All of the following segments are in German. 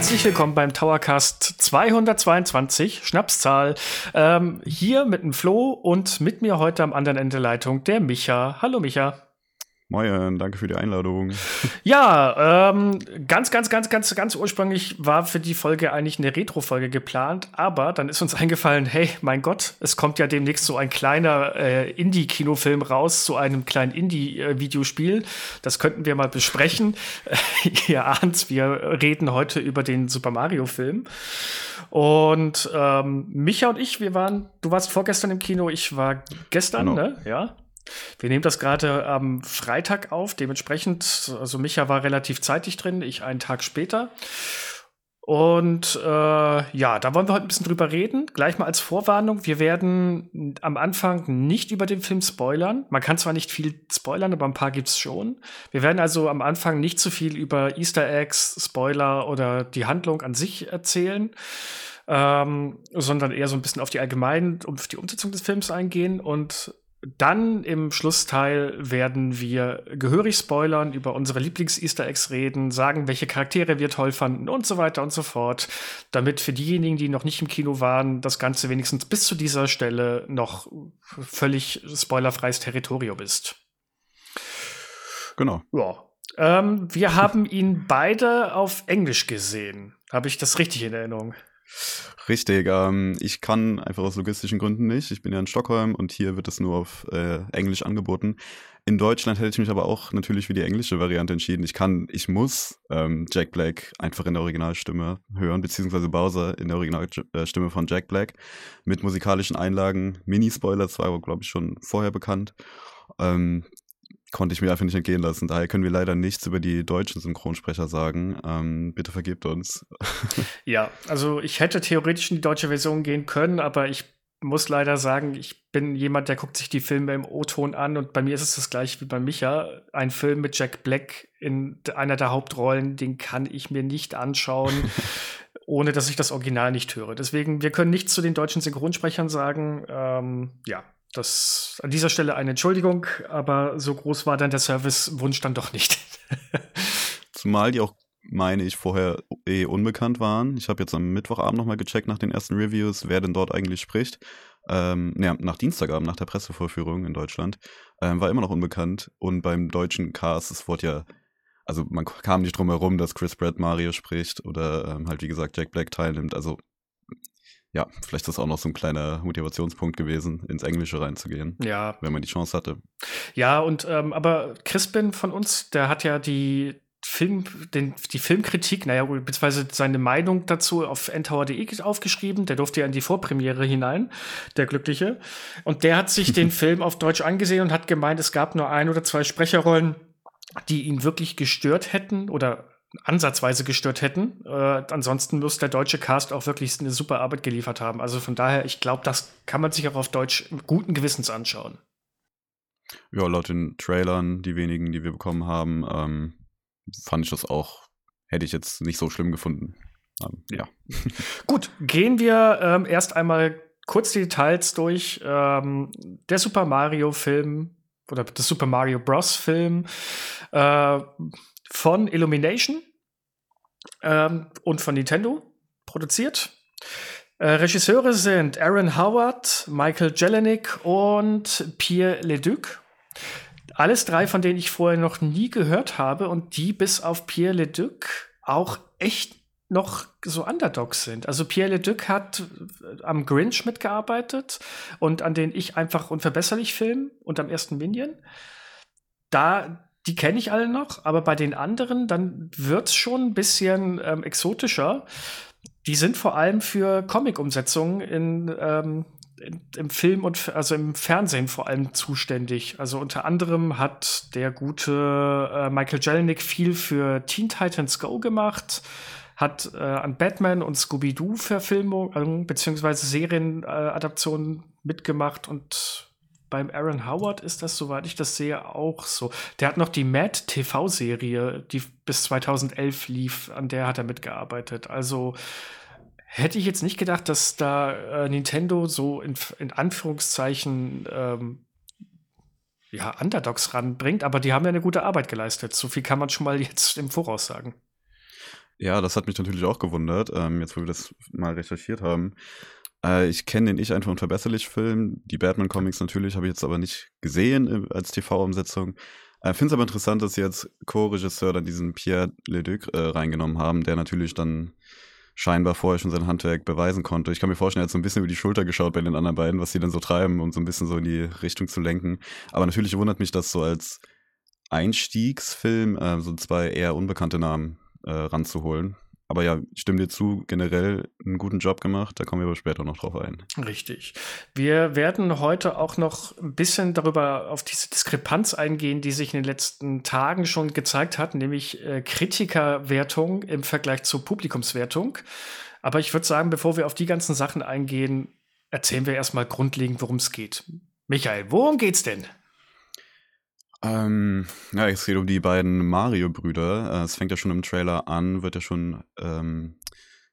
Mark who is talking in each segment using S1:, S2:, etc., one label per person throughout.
S1: Herzlich willkommen beim Towercast 222, Schnapszahl. Ähm, hier mit dem Flo und mit mir heute am anderen Ende der Leitung der Micha. Hallo Micha.
S2: Moin, danke für die Einladung.
S1: Ja, ähm, ganz, ganz, ganz, ganz, ganz ursprünglich war für die Folge eigentlich eine Retro-Folge geplant, aber dann ist uns eingefallen, hey, mein Gott, es kommt ja demnächst so ein kleiner äh, Indie-Kinofilm raus zu einem kleinen Indie-Videospiel. Das könnten wir mal besprechen. Ihr ahnt, wir reden heute über den Super Mario-Film. Und ähm, Micha und ich, wir waren, du warst vorgestern im Kino, ich war gestern, genau. ne? Ja. Wir nehmen das gerade am Freitag auf, dementsprechend, also Micha war relativ zeitig drin, ich einen Tag später. Und äh, ja, da wollen wir heute ein bisschen drüber reden. Gleich mal als Vorwarnung, wir werden am Anfang nicht über den Film spoilern. Man kann zwar nicht viel spoilern, aber ein paar gibt es schon. Wir werden also am Anfang nicht zu viel über Easter Eggs, Spoiler oder die Handlung an sich erzählen. Ähm, sondern eher so ein bisschen auf die allgemeinen, auf die Umsetzung des Films eingehen. Und dann im Schlussteil werden wir gehörig spoilern, über unsere Lieblings-Easter Eggs reden, sagen, welche Charaktere wir toll fanden und so weiter und so fort, damit für diejenigen, die noch nicht im Kino waren, das Ganze wenigstens bis zu dieser Stelle noch völlig spoilerfreies Territorium ist.
S2: Genau.
S1: Ja. Ähm, wir haben ihn beide auf Englisch gesehen. Habe ich das richtig in Erinnerung?
S2: Richtig, ähm, ich kann einfach aus logistischen Gründen nicht. Ich bin ja in Stockholm und hier wird es nur auf äh, Englisch angeboten. In Deutschland hätte ich mich aber auch natürlich für die englische Variante entschieden. Ich kann, ich muss ähm, Jack Black einfach in der Originalstimme hören, beziehungsweise Bowser in der Originalstimme von Jack Black mit musikalischen Einlagen. Mini-Spoiler, das war glaube ich schon vorher bekannt. Ähm, konnte ich mir einfach nicht entgehen lassen. Daher können wir leider nichts über die deutschen Synchronsprecher sagen. Ähm, bitte vergebt uns.
S1: ja, also ich hätte theoretisch in die deutsche Version gehen können, aber ich muss leider sagen, ich bin jemand, der guckt sich die Filme im O-Ton an und bei mir ist es das gleiche wie bei Micha. Ein Film mit Jack Black in einer der Hauptrollen, den kann ich mir nicht anschauen, ohne dass ich das Original nicht höre. Deswegen, wir können nichts zu den deutschen Synchronsprechern sagen. Ähm, ja, das an dieser Stelle eine Entschuldigung, aber so groß war dann der Servicewunsch dann doch nicht.
S2: Zumal die auch, meine ich, vorher eh unbekannt waren. Ich habe jetzt am Mittwochabend nochmal gecheckt nach den ersten Reviews, wer denn dort eigentlich spricht. Ähm, ne, nach Dienstagabend, nach der Pressevorführung in Deutschland, ähm, war immer noch unbekannt. Und beim deutschen Cast, es wurde ja, also man kam nicht drum herum, dass Chris Pratt Mario spricht oder ähm, halt wie gesagt Jack Black teilnimmt. Also ja, vielleicht ist das auch noch so ein kleiner Motivationspunkt gewesen, ins Englische reinzugehen.
S1: Ja.
S2: Wenn man die Chance hatte.
S1: Ja, und ähm, aber Crispin von uns, der hat ja die Film, den, die Filmkritik, naja, beziehungsweise seine Meinung dazu auf ntower.de aufgeschrieben. Der durfte ja in die Vorpremiere hinein, der Glückliche. Und der hat sich den Film auf Deutsch angesehen und hat gemeint, es gab nur ein oder zwei Sprecherrollen, die ihn wirklich gestört hätten oder ansatzweise gestört hätten. Äh, ansonsten muss der deutsche Cast auch wirklich eine super Arbeit geliefert haben. Also von daher, ich glaube, das kann man sich auch auf Deutsch guten Gewissens anschauen.
S2: Ja, laut den Trailern, die wenigen, die wir bekommen haben, ähm, fand ich das auch, hätte ich jetzt nicht so schlimm gefunden. Ähm, ja.
S1: Gut, gehen wir ähm, erst einmal kurz die Details durch. Ähm, der Super Mario-Film oder das Super Mario Bros. Film äh, von Illumination ähm, und von Nintendo produziert. Äh, Regisseure sind Aaron Howard, Michael Jelenic und Pierre Leduc. Alles drei, von denen ich vorher noch nie gehört habe und die bis auf Pierre Leduc auch echt noch so Underdogs sind. Also Pierre Leduc hat am Grinch mitgearbeitet und an den ich einfach unverbesserlich Film und am ersten Minion. Da die kenne ich alle noch, aber bei den anderen, dann wird es schon ein bisschen ähm, exotischer. Die sind vor allem für Comic-Umsetzungen in, ähm, in, im Film und also im Fernsehen vor allem zuständig. Also unter anderem hat der gute äh, Michael Jelenic viel für Teen Titans Go gemacht, hat äh, an Batman und Scooby-Doo-Verfilmungen bzw. Serienadaptionen äh, mitgemacht und beim Aaron Howard ist das, soweit ich das sehe, auch so. Der hat noch die Mad TV-Serie, die bis 2011 lief, an der hat er mitgearbeitet. Also hätte ich jetzt nicht gedacht, dass da äh, Nintendo so in, in Anführungszeichen ähm, ja, Underdogs ranbringt, aber die haben ja eine gute Arbeit geleistet. So viel kann man schon mal jetzt im Voraus sagen.
S2: Ja, das hat mich natürlich auch gewundert, ähm, jetzt wo wir das mal recherchiert haben. Äh, ich kenne den Ich einfach unverbesserlich-Film, die Batman-Comics natürlich, habe ich jetzt aber nicht gesehen äh, als TV-Umsetzung. Äh, finde es aber interessant, dass sie jetzt Co-Regisseur dann diesen Pierre Leduc äh, reingenommen haben, der natürlich dann scheinbar vorher schon sein Handwerk beweisen konnte. Ich kann mir vorstellen, er hat so ein bisschen über die Schulter geschaut bei den anderen beiden, was sie dann so treiben, um so ein bisschen so in die Richtung zu lenken. Aber natürlich wundert mich das so als Einstiegsfilm, äh, so zwei eher unbekannte Namen äh, ranzuholen. Aber ja, ich stimme dir zu, generell einen guten Job gemacht, da kommen wir aber später noch drauf ein.
S1: Richtig. Wir werden heute auch noch ein bisschen darüber auf diese Diskrepanz eingehen, die sich in den letzten Tagen schon gezeigt hat, nämlich äh, Kritikerwertung im Vergleich zur Publikumswertung. Aber ich würde sagen, bevor wir auf die ganzen Sachen eingehen, erzählen wir erstmal grundlegend, worum es geht. Michael, worum geht's denn?
S2: Ähm, ja, es geht um die beiden Mario-Brüder. Äh, es fängt ja schon im Trailer an, wird ja schon ähm,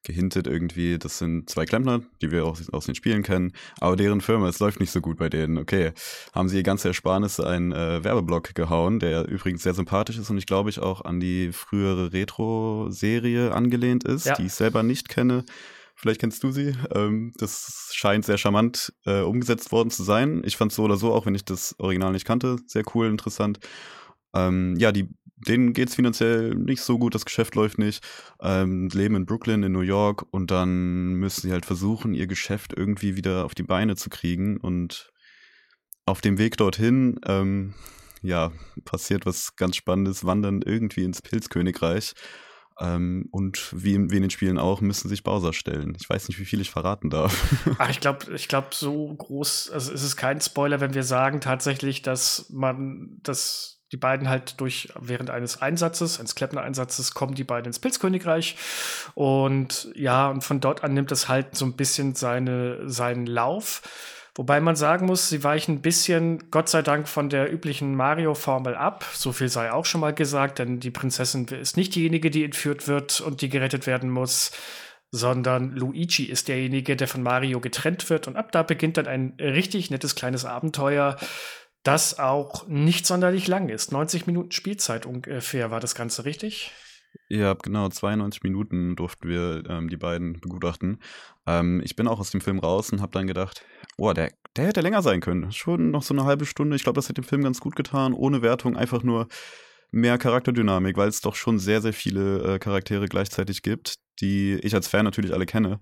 S2: gehintet irgendwie. Das sind zwei Klempner, die wir auch aus den Spielen kennen. Aber deren Firma, es läuft nicht so gut bei denen. Okay, haben sie ihr ganze Ersparnisse einen äh, Werbeblock gehauen, der übrigens sehr sympathisch ist und ich glaube ich auch an die frühere Retro-Serie angelehnt ist, ja. die ich selber nicht kenne. Vielleicht kennst du sie. Ähm, das scheint sehr charmant äh, umgesetzt worden zu sein. Ich fand es so oder so, auch wenn ich das Original nicht kannte, sehr cool, interessant. Ähm, ja, die, denen geht es finanziell nicht so gut, das Geschäft läuft nicht. Ähm, leben in Brooklyn, in New York und dann müssen sie halt versuchen, ihr Geschäft irgendwie wieder auf die Beine zu kriegen. Und auf dem Weg dorthin, ähm, ja, passiert was ganz Spannendes, wandern irgendwie ins Pilzkönigreich. Ähm, und wie in, wie in den Spielen auch, müssen sich Bowser stellen. Ich weiß nicht, wie viel ich verraten darf.
S1: Ach, ich glaube, ich glaube, so groß, also es ist kein Spoiler, wenn wir sagen tatsächlich, dass man, dass die beiden halt durch während eines Einsatzes, eines Kleppner-Einsatzes, kommen die beiden ins Pilzkönigreich. Und ja, und von dort an nimmt es halt so ein bisschen seine, seinen Lauf. Wobei man sagen muss, sie weichen ein bisschen, Gott sei Dank, von der üblichen Mario-Formel ab. So viel sei auch schon mal gesagt, denn die Prinzessin ist nicht diejenige, die entführt wird und die gerettet werden muss, sondern Luigi ist derjenige, der von Mario getrennt wird. Und ab da beginnt dann ein richtig nettes kleines Abenteuer, das auch nicht sonderlich lang ist. 90 Minuten Spielzeit ungefähr war das Ganze, richtig?
S2: Ja, genau, 92 Minuten durften wir ähm, die beiden begutachten. Ähm, ich bin auch aus dem Film raus und habe dann gedacht, boah, der, der hätte länger sein können. Schon noch so eine halbe Stunde. Ich glaube, das hätte dem Film ganz gut getan. Ohne Wertung, einfach nur mehr Charakterdynamik, weil es doch schon sehr, sehr viele äh, Charaktere gleichzeitig gibt, die ich als Fan natürlich alle kenne.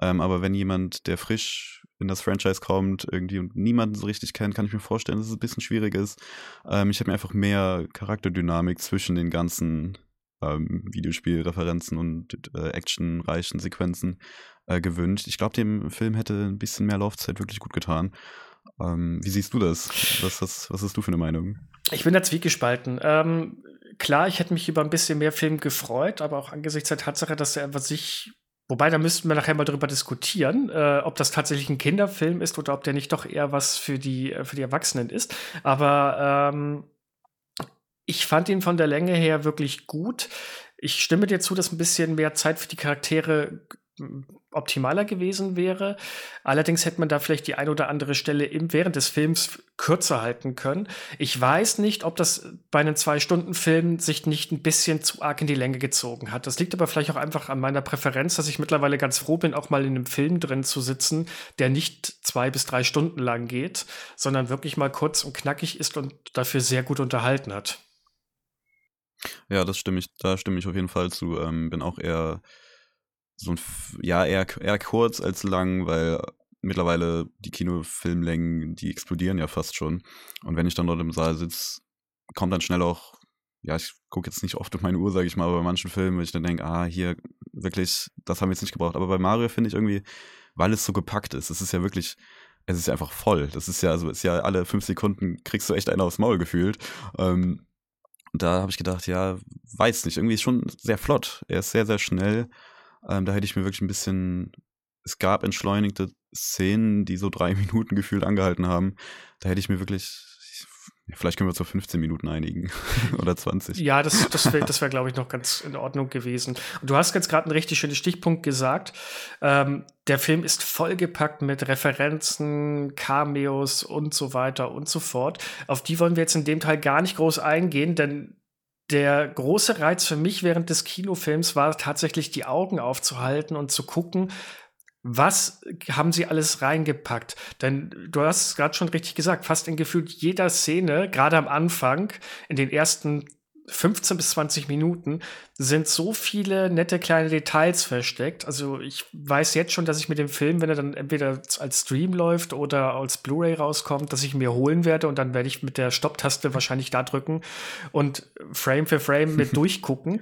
S2: Ähm, aber wenn jemand, der frisch in das Franchise kommt, irgendwie und niemanden so richtig kennt, kann ich mir vorstellen, dass es ein bisschen schwierig ist. Ähm, ich habe mir einfach mehr Charakterdynamik zwischen den ganzen ähm, Videospielreferenzen und äh, actionreichen Sequenzen äh, gewünscht. Ich glaube, dem Film hätte ein bisschen mehr Laufzeit wirklich gut getan. Ähm, wie siehst du das? Was, was, was hast du für eine Meinung?
S1: Ich bin da zwiegespalten. Ähm, klar, ich hätte mich über ein bisschen mehr Film gefreut, aber auch angesichts der Tatsache, dass er einfach sich Wobei, da müssten wir nachher mal drüber diskutieren, äh, ob das tatsächlich ein Kinderfilm ist oder ob der nicht doch eher was für die, äh, für die Erwachsenen ist. Aber ähm, ich fand ihn von der Länge her wirklich gut. Ich stimme dir zu, dass ein bisschen mehr Zeit für die Charaktere optimaler gewesen wäre. Allerdings hätte man da vielleicht die ein oder andere Stelle im, während des Films kürzer halten können. Ich weiß nicht, ob das bei einem Zwei-Stunden-Film sich nicht ein bisschen zu arg in die Länge gezogen hat. Das liegt aber vielleicht auch einfach an meiner Präferenz, dass ich mittlerweile ganz froh bin, auch mal in einem Film drin zu sitzen, der nicht zwei bis drei Stunden lang geht, sondern wirklich mal kurz und knackig ist und dafür sehr gut unterhalten hat.
S2: Ja, das stimme ich, da stimme ich auf jeden Fall zu. Ähm, bin auch eher so ein, ja, eher, eher kurz als lang, weil mittlerweile die Kinofilmlängen, die explodieren ja fast schon. Und wenn ich dann dort im Saal sitze, kommt dann schnell auch, ja, ich gucke jetzt nicht oft auf meine Uhr, sage ich mal, aber bei manchen Filmen, wo ich dann denke, ah, hier, wirklich, das haben wir jetzt nicht gebraucht. Aber bei Mario finde ich irgendwie, weil es so gepackt ist, es ist ja wirklich, es ist ja einfach voll. Das ist ja, also ist ja alle fünf Sekunden kriegst du echt einen aufs Maul gefühlt. Ähm, da habe ich gedacht, ja, weiß nicht, irgendwie ist schon sehr flott. Er ist sehr, sehr schnell. Ähm, da hätte ich mir wirklich ein bisschen. Es gab entschleunigte Szenen, die so drei Minuten gefühlt angehalten haben. Da hätte ich mir wirklich Vielleicht können wir uns auf 15 Minuten einigen oder 20.
S1: Ja, das, das wäre, das wär, glaube ich, noch ganz in Ordnung gewesen. Und du hast jetzt gerade einen richtig schönen Stichpunkt gesagt. Ähm, der Film ist vollgepackt mit Referenzen, Cameos und so weiter und so fort. Auf die wollen wir jetzt in dem Teil gar nicht groß eingehen, denn der große Reiz für mich während des Kinofilms war tatsächlich die Augen aufzuhalten und zu gucken, was haben sie alles reingepackt? Denn du hast es gerade schon richtig gesagt, fast in gefühlt jeder Szene, gerade am Anfang, in den ersten 15 bis 20 Minuten sind so viele nette kleine Details versteckt. Also ich weiß jetzt schon, dass ich mit dem Film, wenn er dann entweder als Stream läuft oder als Blu-ray rauskommt, dass ich ihn mir holen werde und dann werde ich mit der Stopptaste wahrscheinlich da drücken und Frame für Frame mit durchgucken.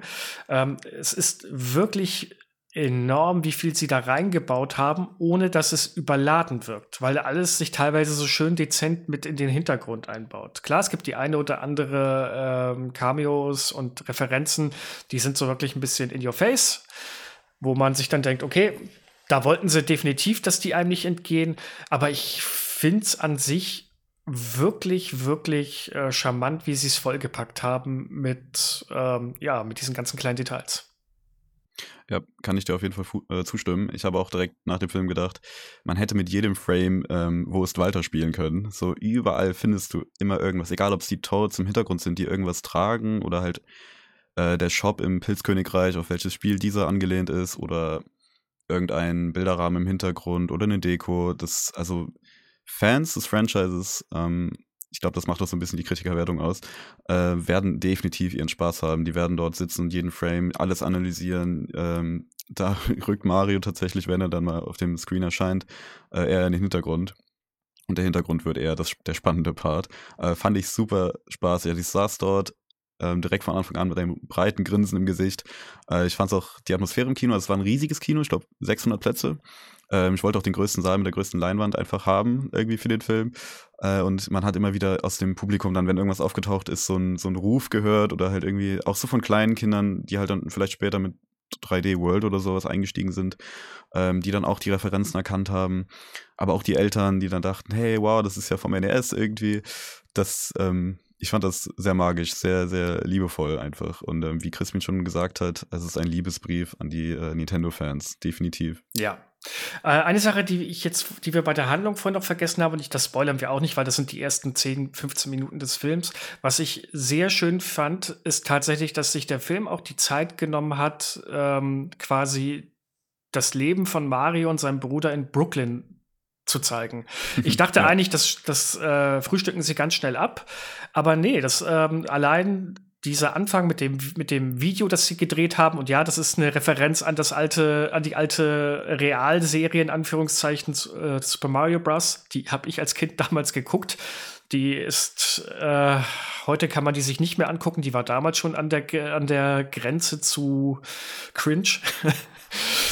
S1: Ähm, es ist wirklich enorm, wie viel sie da reingebaut haben, ohne dass es überladen wirkt, weil alles sich teilweise so schön dezent mit in den Hintergrund einbaut. Klar, es gibt die eine oder andere ähm, Cameos und Referenzen, die sind so wirklich ein bisschen in your face, wo man sich dann denkt, okay, da wollten sie definitiv, dass die einem nicht entgehen, aber ich finde es an sich wirklich, wirklich äh, charmant, wie sie es vollgepackt haben mit, ähm, ja, mit diesen ganzen kleinen Details.
S2: Ja, kann ich dir auf jeden Fall äh, zustimmen. Ich habe auch direkt nach dem Film gedacht, man hätte mit jedem Frame ähm, Wo ist Walter spielen können. So überall findest du immer irgendwas, egal ob es die Toads im Hintergrund sind, die irgendwas tragen oder halt äh, der Shop im Pilzkönigreich, auf welches Spiel dieser angelehnt ist oder irgendein Bilderrahmen im Hintergrund oder eine Deko. Das, also Fans des Franchises ähm, ich glaube, das macht auch so ein bisschen die Kritikerwertung aus, äh, werden definitiv ihren Spaß haben. Die werden dort sitzen und jeden Frame alles analysieren. Ähm, da rückt Mario tatsächlich, wenn er dann mal auf dem Screen erscheint, äh, eher in den Hintergrund. Und der Hintergrund wird eher das, der spannende Part. Äh, fand ich super spaßig. Also ich saß dort ähm, direkt von Anfang an mit einem breiten Grinsen im Gesicht. Äh, ich fand es auch die Atmosphäre im Kino, also es war ein riesiges Kino, ich glaube 600 Plätze. Ähm, ich wollte auch den größten Saal mit der größten Leinwand einfach haben, irgendwie für den Film. Äh, und man hat immer wieder aus dem Publikum dann, wenn irgendwas aufgetaucht ist, so ein, so ein Ruf gehört oder halt irgendwie auch so von kleinen Kindern, die halt dann vielleicht später mit 3D World oder sowas eingestiegen sind, ähm, die dann auch die Referenzen erkannt haben. Aber auch die Eltern, die dann dachten, hey, wow, das ist ja vom NES irgendwie. Das, ähm, ich fand das sehr magisch, sehr, sehr liebevoll einfach. Und ähm, wie Chris mir schon gesagt hat, es ist ein Liebesbrief an die äh, Nintendo-Fans, definitiv.
S1: Ja, eine Sache, die ich jetzt, die wir bei der Handlung vorhin noch vergessen haben, und ich, das spoilern wir auch nicht, weil das sind die ersten 10, 15 Minuten des Films. Was ich sehr schön fand, ist tatsächlich, dass sich der Film auch die Zeit genommen hat, ähm, quasi das Leben von Mario und seinem Bruder in Brooklyn zu zeigen. Ich dachte ja. eigentlich, das, das äh, frühstücken sie ganz schnell ab, aber nee, das ähm, allein dieser Anfang mit dem, mit dem Video, das sie gedreht haben, und ja, das ist eine Referenz an das alte, an die alte Realserie, in Anführungszeichen, äh, Super Mario Bros. Die habe ich als Kind damals geguckt. Die ist, äh, heute kann man die sich nicht mehr angucken. Die war damals schon an der, an der Grenze zu cringe.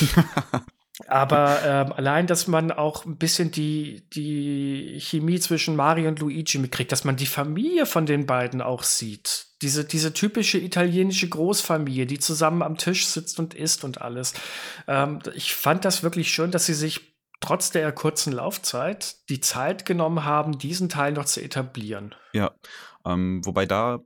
S1: Aber ähm, allein, dass man auch ein bisschen die, die Chemie zwischen Mario und Luigi mitkriegt, dass man die Familie von den beiden auch sieht. Diese, diese typische italienische Großfamilie, die zusammen am Tisch sitzt und isst und alles. Ähm, ich fand das wirklich schön, dass sie sich trotz der kurzen Laufzeit die Zeit genommen haben, diesen Teil noch zu etablieren.
S2: Ja, ähm, wobei da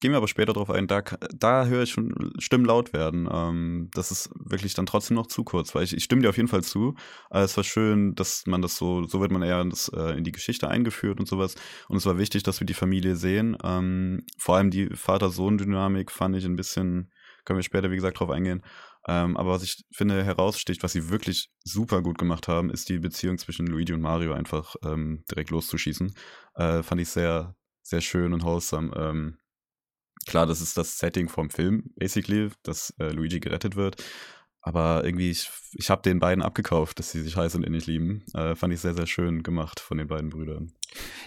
S2: gehen wir aber später drauf ein, da, da höre ich schon Stimmen laut werden. Ähm, das ist wirklich dann trotzdem noch zu kurz, weil ich, ich stimme dir auf jeden Fall zu. Aber es war schön, dass man das so, so wird man eher in, das, äh, in die Geschichte eingeführt und sowas. Und es war wichtig, dass wir die Familie sehen. Ähm, vor allem die Vater-Sohn-Dynamik fand ich ein bisschen, können wir später, wie gesagt, drauf eingehen. Ähm, aber was ich finde heraussticht, was sie wirklich super gut gemacht haben, ist die Beziehung zwischen Luigi und Mario einfach ähm, direkt loszuschießen. Äh, fand ich sehr, sehr schön und wholesome. Klar, das ist das Setting vom Film, basically, dass äh, Luigi gerettet wird. Aber irgendwie, ich, ich habe den beiden abgekauft, dass sie sich heiß und innig lieben. Äh, fand ich sehr, sehr schön gemacht von den beiden Brüdern.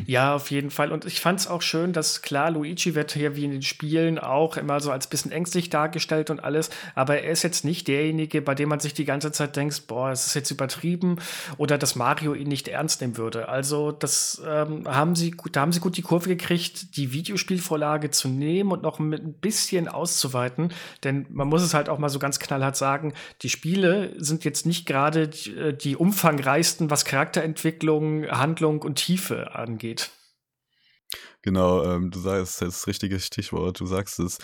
S1: Ja, auf jeden Fall. Und ich fand es auch schön, dass klar, Luigi wird hier wie in den Spielen auch immer so als bisschen ängstlich dargestellt und alles. Aber er ist jetzt nicht derjenige, bei dem man sich die ganze Zeit denkt, boah, es ist jetzt übertrieben oder dass Mario ihn nicht ernst nehmen würde. Also, das ähm, haben sie gut, da haben sie gut die Kurve gekriegt, die Videospielvorlage zu nehmen und noch mit ein bisschen auszuweiten. Denn man muss es halt auch mal so ganz knallhart sagen, die Spiele sind jetzt nicht gerade die, äh, die umfangreichsten, was Charakterentwicklung, Handlung und Tiefe angeht.
S2: Genau, ähm, du sagst das richtige Stichwort, du sagst es.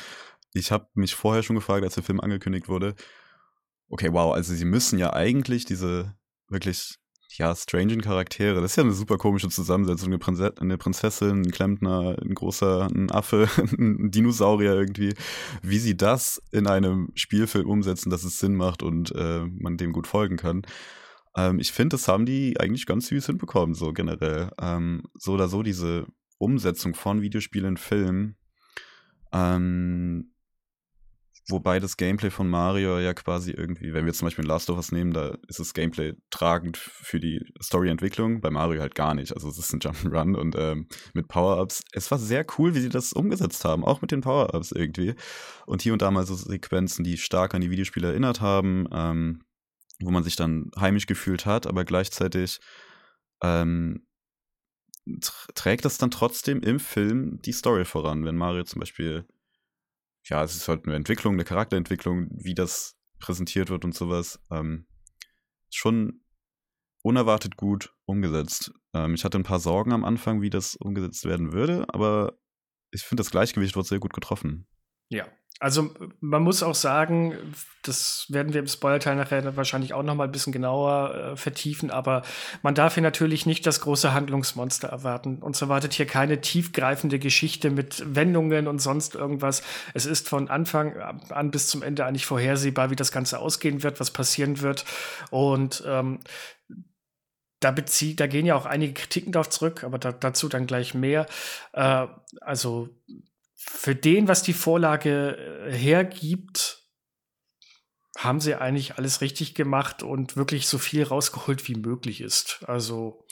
S2: Ich habe mich vorher schon gefragt, als der Film angekündigt wurde, okay, wow, also sie müssen ja eigentlich diese wirklich ja, strangen Charaktere. Das ist ja eine super komische Zusammensetzung. Eine, Prinzess eine Prinzessin, ein Klempner, ein großer, ein Affe, ein Dinosaurier irgendwie. Wie sie das in einem Spielfilm umsetzen, dass es Sinn macht und äh, man dem gut folgen kann. Ähm, ich finde, das haben die eigentlich ganz süß hinbekommen, so generell. Ähm, so oder so diese Umsetzung von Videospielen in Filmen. Ähm, Wobei das Gameplay von Mario ja quasi irgendwie, wenn wir zum Beispiel Last of Us nehmen, da ist das Gameplay tragend für die Storyentwicklung, bei Mario halt gar nicht. Also es ist ein Jump'n'Run und ähm, mit Power-Ups. Es war sehr cool, wie sie das umgesetzt haben, auch mit den Power-Ups irgendwie. Und hier und da mal so Sequenzen, die stark an die Videospiele erinnert haben, ähm, wo man sich dann heimisch gefühlt hat, aber gleichzeitig ähm, trägt das dann trotzdem im Film die Story voran, wenn Mario zum Beispiel ja, es ist halt eine Entwicklung, eine Charakterentwicklung, wie das präsentiert wird und sowas. Ähm, schon unerwartet gut umgesetzt. Ähm, ich hatte ein paar Sorgen am Anfang, wie das umgesetzt werden würde, aber ich finde, das Gleichgewicht wird sehr gut getroffen.
S1: Ja, also man muss auch sagen, das werden wir im Spoilerteil nachher wahrscheinlich auch noch mal ein bisschen genauer äh, vertiefen, aber man darf hier natürlich nicht das große Handlungsmonster erwarten. Uns erwartet hier keine tiefgreifende Geschichte mit Wendungen und sonst irgendwas. Es ist von Anfang an bis zum Ende eigentlich vorhersehbar, wie das Ganze ausgehen wird, was passieren wird. Und ähm, da bezieht, da gehen ja auch einige Kritiken darauf zurück, aber da, dazu dann gleich mehr. Äh, also für den, was die Vorlage äh, hergibt, haben sie eigentlich alles richtig gemacht und wirklich so viel rausgeholt, wie möglich ist. Also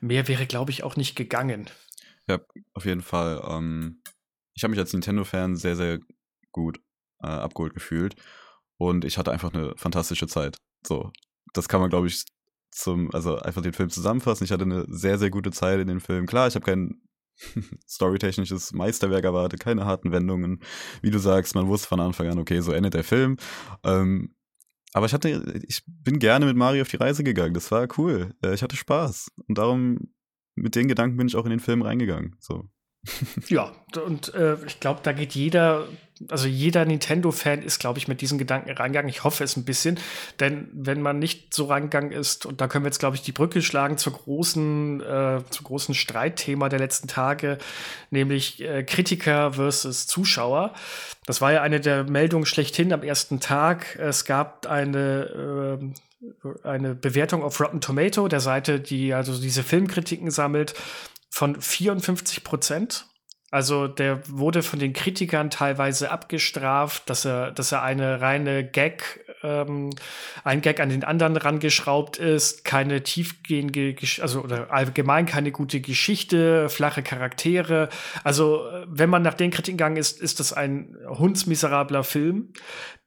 S1: mehr wäre, glaube ich, auch nicht gegangen.
S2: Ja, auf jeden Fall. Ähm, ich habe mich als Nintendo-Fan sehr, sehr gut äh, abgeholt gefühlt und ich hatte einfach eine fantastische Zeit. So, das kann man, glaube ich, zum, also einfach den Film zusammenfassen. Ich hatte eine sehr, sehr gute Zeit in dem Film. Klar, ich habe keinen storytechnisches Meisterwerk erwartet, keine harten Wendungen. Wie du sagst, man wusste von Anfang an, okay, so endet der Film. Ähm, aber ich hatte, ich bin gerne mit Mario auf die Reise gegangen. Das war cool. Äh, ich hatte Spaß. Und darum, mit den Gedanken bin ich auch in den Film reingegangen. So.
S1: ja, und äh, ich glaube, da geht jeder also jeder Nintendo-Fan ist, glaube ich, mit diesen Gedanken reingegangen. Ich hoffe es ein bisschen, denn wenn man nicht so reingegangen ist, und da können wir jetzt, glaube ich, die Brücke schlagen zur großen, äh, zum großen Streitthema der letzten Tage, nämlich äh, Kritiker versus Zuschauer. Das war ja eine der Meldungen schlechthin am ersten Tag. Es gab eine äh, eine Bewertung auf Rotten Tomato, der Seite, die also diese Filmkritiken sammelt, von 54 Prozent. Also der wurde von den Kritikern teilweise abgestraft, dass er, dass er eine reine Gag, ähm, ein Gag an den anderen rangeschraubt ist, keine tiefgehende, also oder allgemein keine gute Geschichte, flache Charaktere. Also wenn man nach den Kritiken gegangen ist, ist das ein hundsmiserabler Film.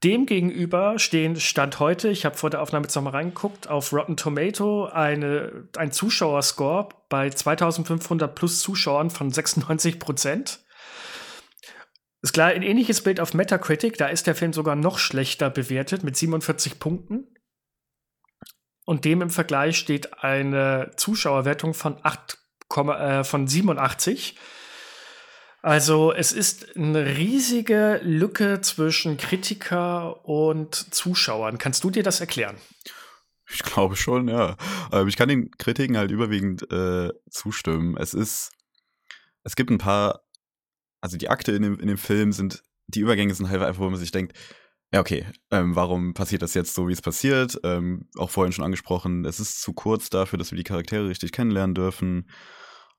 S1: Demgegenüber stehen Stand heute, ich habe vor der Aufnahme jetzt nochmal reingeguckt, auf Rotten Tomato eine, ein Zuschauerscore bei 2500 plus Zuschauern von 96 Prozent. Ist klar, ein ähnliches Bild auf Metacritic, da ist der Film sogar noch schlechter bewertet mit 47 Punkten. Und dem im Vergleich steht eine Zuschauerwertung von 8, äh, von 87. Also es ist eine riesige Lücke zwischen Kritiker und Zuschauern. Kannst du dir das erklären?
S2: Ich glaube schon, ja. Aber ich kann den Kritiken halt überwiegend äh, zustimmen. Es ist, es gibt ein paar, also die Akte in dem, in dem Film sind, die Übergänge sind halt einfach, wo man sich denkt, ja, okay, ähm, warum passiert das jetzt so, wie es passiert? Ähm, auch vorhin schon angesprochen, es ist zu kurz dafür, dass wir die Charaktere richtig kennenlernen dürfen.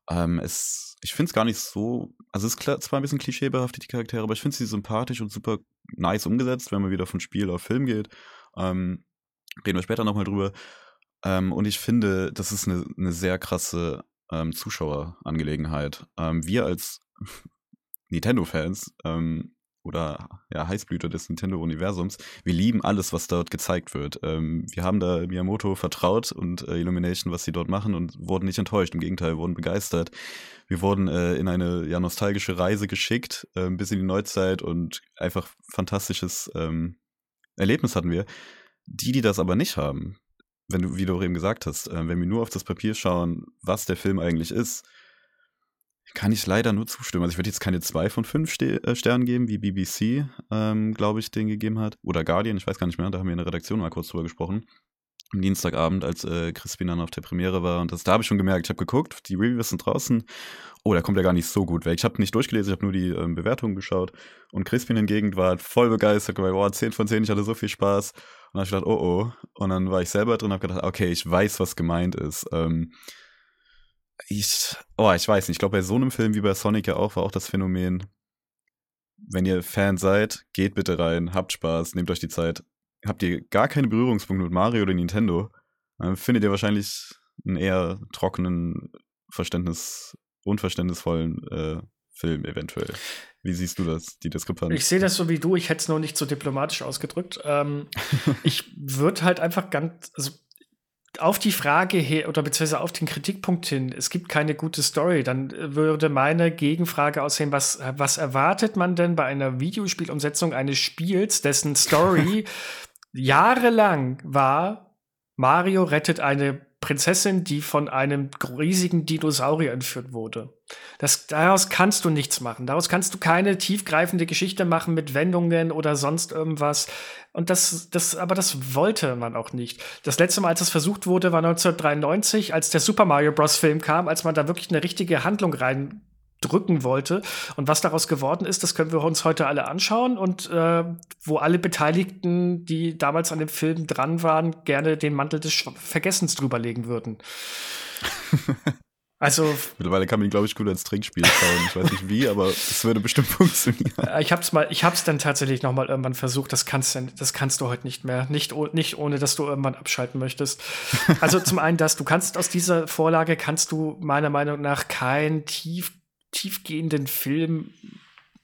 S2: Ähm, es, ich finde es gar nicht so, also es ist klar, zwar ein bisschen klischeebehaftet, die Charaktere, aber ich finde sie sympathisch und super nice umgesetzt, wenn man wieder von Spiel auf Film geht. Ähm, reden wir später nochmal drüber. Ähm, und ich finde, das ist eine, eine sehr krasse ähm, Zuschauerangelegenheit. Ähm, wir als Nintendo-Fans ähm, oder ja, Heißblüter des Nintendo-Universums. Wir lieben alles, was dort gezeigt wird. Ähm, wir haben da Miyamoto vertraut und äh, Illumination, was sie dort machen und wurden nicht enttäuscht. Im Gegenteil, wurden begeistert. Wir wurden äh, in eine ja, nostalgische Reise geschickt, äh, bis in die Neuzeit und einfach fantastisches ähm, Erlebnis hatten wir. Die, die das aber nicht haben, wenn du, wie du eben gesagt hast, äh, wenn wir nur auf das Papier schauen, was der Film eigentlich ist, kann ich leider nur zustimmen. Also ich würde jetzt keine zwei von fünf Ste äh, Sternen geben, wie BBC, ähm, glaube ich, den gegeben hat. Oder Guardian, ich weiß gar nicht mehr, da haben wir in der Redaktion mal kurz drüber gesprochen. am Dienstagabend, als äh, Crispin dann auf der Premiere war. Und das, da habe ich schon gemerkt, ich habe geguckt, die Reviews sind draußen. Oh, da kommt er gar nicht so gut weg. Ich habe nicht durchgelesen, ich habe nur die ähm, Bewertungen geschaut. Und Crispin hingegen war voll begeistert, weil, oh, 10 von 10, ich hatte so viel Spaß. Und dann habe ich gedacht, oh, oh. Und dann war ich selber drin und habe gedacht, okay, ich weiß, was gemeint ist. Ähm, ich, oh, ich weiß nicht. Ich glaube, bei so einem Film wie bei Sonic ja auch war auch das Phänomen, wenn ihr Fan seid, geht bitte rein, habt Spaß, nehmt euch die Zeit. Habt ihr gar keine Berührungspunkte mit Mario oder Nintendo, dann findet ihr wahrscheinlich einen eher trockenen, Verständnis, unverständnisvollen äh, Film eventuell. Wie siehst du das, die Diskrepanz?
S1: Ich sehe das so wie du, ich hätte es nur nicht so diplomatisch ausgedrückt. Ähm, ich würde halt einfach ganz, also auf die Frage her oder beziehungsweise auf den Kritikpunkt hin, es gibt keine gute Story, dann würde meine Gegenfrage aussehen, was, was erwartet man denn bei einer Videospielumsetzung eines Spiels, dessen Story jahrelang war, Mario rettet eine Prinzessin, die von einem riesigen Dinosaurier entführt wurde. Das, daraus kannst du nichts machen. Daraus kannst du keine tiefgreifende Geschichte machen mit Wendungen oder sonst irgendwas. Und das, das, aber das wollte man auch nicht. Das letzte Mal, als das versucht wurde, war 1993, als der Super Mario Bros. Film kam, als man da wirklich eine richtige Handlung rein drücken wollte. Und was daraus geworden ist, das können wir uns heute alle anschauen und äh, wo alle Beteiligten, die damals an dem Film dran waren, gerne den Mantel des Vergessens drüberlegen würden. Also
S2: mittlerweile kann man ihn, glaube ich, gut als Trinkspiel schauen. Ich weiß nicht wie, aber es würde bestimmt funktionieren.
S1: Äh, ich hab's mal, ich hab's dann tatsächlich noch mal irgendwann versucht. Das kannst du, das kannst du heute nicht mehr. Nicht, nicht ohne, dass du irgendwann abschalten möchtest. Also zum einen, dass du kannst aus dieser Vorlage kannst du meiner Meinung nach kein tief tiefgehenden Film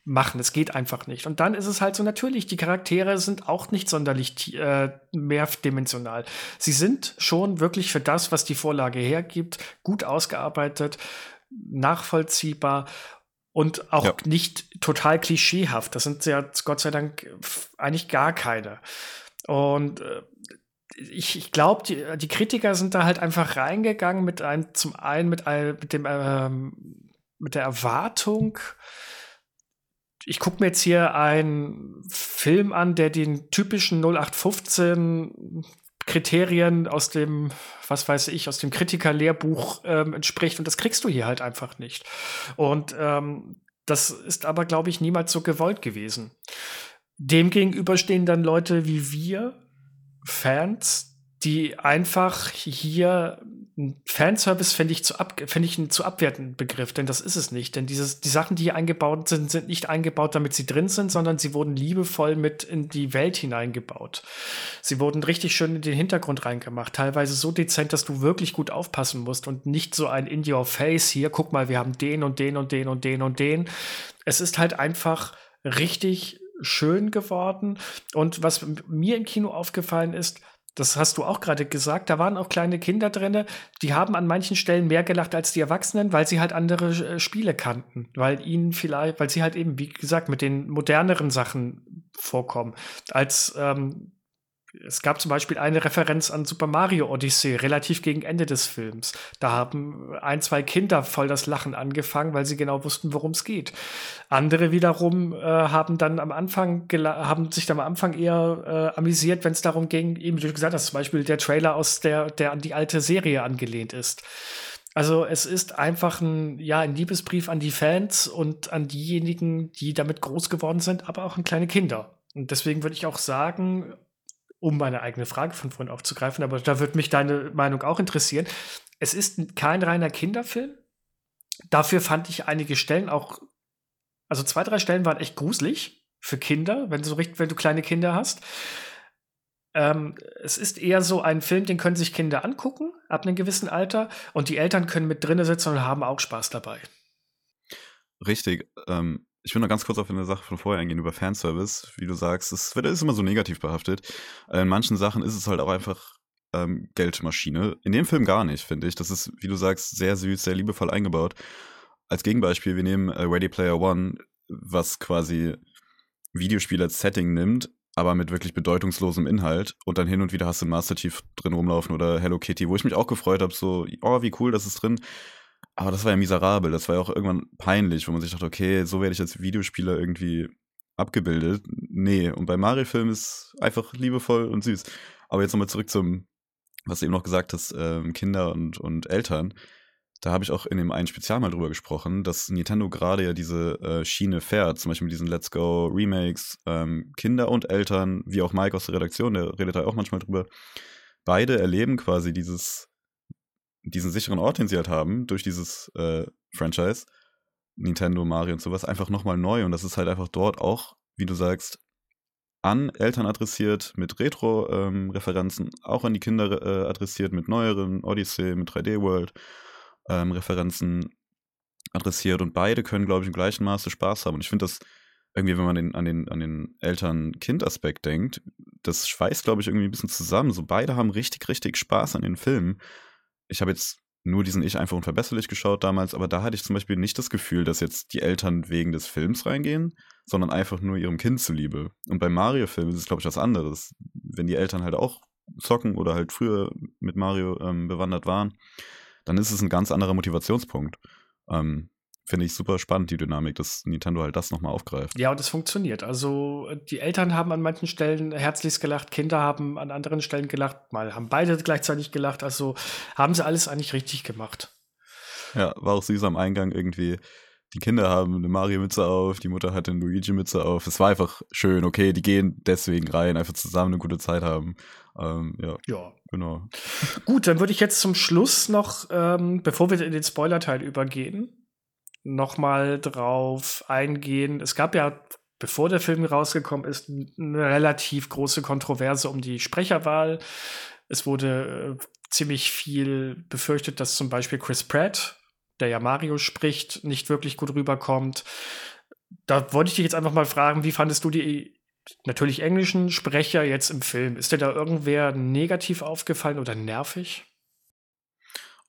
S1: machen. Es geht einfach nicht. Und dann ist es halt so natürlich, die Charaktere sind auch nicht sonderlich äh, mehrdimensional. Sie sind schon wirklich für das, was die Vorlage hergibt, gut ausgearbeitet, nachvollziehbar und auch ja. nicht total klischeehaft. Das sind ja Gott sei Dank eigentlich gar keine. Und äh, ich, ich glaube, die, die Kritiker sind da halt einfach reingegangen mit einem, zum einen mit, einem, mit dem ähm, mit der Erwartung, ich gucke mir jetzt hier einen Film an, der den typischen 0815 Kriterien aus dem, was weiß ich, aus dem Kritikerlehrbuch ähm, entspricht. Und das kriegst du hier halt einfach nicht. Und ähm, das ist aber, glaube ich, niemals so gewollt gewesen. Demgegenüber stehen dann Leute wie wir, Fans, die einfach hier Fanservice finde ich, zu find ich einen zu abwertenden Begriff, denn das ist es nicht. Denn dieses, die Sachen, die hier eingebaut sind, sind nicht eingebaut, damit sie drin sind, sondern sie wurden liebevoll mit in die Welt hineingebaut. Sie wurden richtig schön in den Hintergrund reingemacht, teilweise so dezent, dass du wirklich gut aufpassen musst und nicht so ein In Your Face hier, guck mal, wir haben den und den und den und den und den. Es ist halt einfach richtig schön geworden. Und was mir im Kino aufgefallen ist, das hast du auch gerade gesagt. Da waren auch kleine Kinder drin, die haben an manchen Stellen mehr gelacht als die Erwachsenen, weil sie halt andere äh, Spiele kannten. Weil ihnen vielleicht, weil sie halt eben, wie gesagt, mit den moderneren Sachen vorkommen. Als ähm, es gab zum Beispiel eine Referenz an Super Mario Odyssey, relativ gegen Ende des Films. Da haben ein, zwei Kinder voll das Lachen angefangen, weil sie genau wussten, worum es geht. Andere wiederum äh, haben dann am Anfang haben sich dann am Anfang eher äh, amüsiert, wenn es darum ging, eben wie du gesagt hast, zum Beispiel der Trailer aus der, der an die alte Serie angelehnt ist. Also es ist einfach ein, ja, ein Liebesbrief an die Fans und an diejenigen, die damit groß geworden sind, aber auch an kleine Kinder. Und deswegen würde ich auch sagen, um meine eigene Frage von vorhin aufzugreifen, aber da würde mich deine Meinung auch interessieren. Es ist kein reiner Kinderfilm. Dafür fand ich einige Stellen auch, also zwei, drei Stellen waren echt gruselig für Kinder, wenn du, wenn du kleine Kinder hast. Ähm, es ist eher so ein Film, den können sich Kinder angucken, ab einem gewissen Alter, und die Eltern können mit drinnen sitzen und haben auch Spaß dabei.
S2: Richtig. Ähm, ich will noch ganz kurz auf eine Sache von vorher eingehen über Fanservice. Wie du sagst, es ist immer so negativ behaftet. In manchen Sachen ist es halt auch einfach ähm, Geldmaschine. In dem Film gar nicht, finde ich. Das ist, wie du sagst, sehr süß, sehr liebevoll eingebaut. Als Gegenbeispiel, wir nehmen äh, Ready Player One, was quasi Videospiel als Setting nimmt, aber mit wirklich bedeutungslosem Inhalt. Und dann hin und wieder hast du Master Chief drin rumlaufen oder Hello Kitty, wo ich mich auch gefreut habe, so, oh, wie cool, das ist drin. Aber das war ja miserabel. Das war ja auch irgendwann peinlich, wo man sich dachte, okay, so werde ich als Videospieler irgendwie abgebildet. Nee, und bei Mario-Filmen ist einfach liebevoll und süß. Aber jetzt nochmal zurück zum was du eben noch gesagt hast, ähm, Kinder und, und Eltern, da habe ich auch in dem einen Spezial mal drüber gesprochen, dass Nintendo gerade ja diese äh, Schiene fährt, zum Beispiel mit diesen Let's Go Remakes, ähm, Kinder und Eltern, wie auch Mike aus der Redaktion, der redet da auch manchmal drüber, beide erleben quasi dieses, diesen sicheren Ort, den sie halt haben, durch dieses äh, Franchise, Nintendo, Mario und sowas, einfach nochmal neu und das ist halt einfach dort auch, wie du sagst, an Eltern adressiert mit Retro-Referenzen, ähm, auch an die Kinder äh, adressiert mit neueren Odyssey, mit 3D World ähm, Referenzen adressiert und beide können, glaube ich, im gleichen Maße Spaß haben. Und ich finde das irgendwie, wenn man den, an den, an den Eltern-Kind-Aspekt denkt, das schweißt, glaube ich, irgendwie ein bisschen zusammen. So beide haben richtig, richtig Spaß an den Filmen. Ich habe jetzt nur diesen Ich einfach unverbesserlich geschaut damals, aber da hatte ich zum Beispiel nicht das Gefühl, dass jetzt die Eltern wegen des Films reingehen, sondern einfach nur ihrem Kind zuliebe. Und beim Mario-Film ist es, glaube ich, was anderes. Wenn die Eltern halt auch zocken oder halt früher mit Mario ähm, bewandert waren, dann ist es ein ganz anderer Motivationspunkt. Ähm, Finde ich super spannend, die Dynamik, dass Nintendo halt das nochmal aufgreift.
S1: Ja, und es funktioniert. Also die Eltern haben an manchen Stellen herzlichst gelacht, Kinder haben an anderen Stellen gelacht, mal haben beide gleichzeitig gelacht. Also haben sie alles eigentlich richtig gemacht.
S2: Ja, war auch süß am Eingang irgendwie. Die Kinder haben eine Mario-Mütze auf, die Mutter hat eine Luigi-Mütze auf. Es war einfach schön, okay, die gehen deswegen rein, einfach zusammen eine gute Zeit haben. Ähm, ja.
S1: ja, genau. Gut, dann würde ich jetzt zum Schluss noch, ähm, bevor wir in den Spoiler-Teil übergehen, noch mal drauf eingehen. Es gab ja, bevor der Film rausgekommen ist, eine relativ große Kontroverse um die Sprecherwahl. Es wurde äh, ziemlich viel befürchtet, dass zum Beispiel Chris Pratt, der ja Mario spricht, nicht wirklich gut rüberkommt. Da wollte ich dich jetzt einfach mal fragen, wie fandest du die natürlich englischen Sprecher jetzt im Film. Ist dir da irgendwer negativ aufgefallen oder nervig?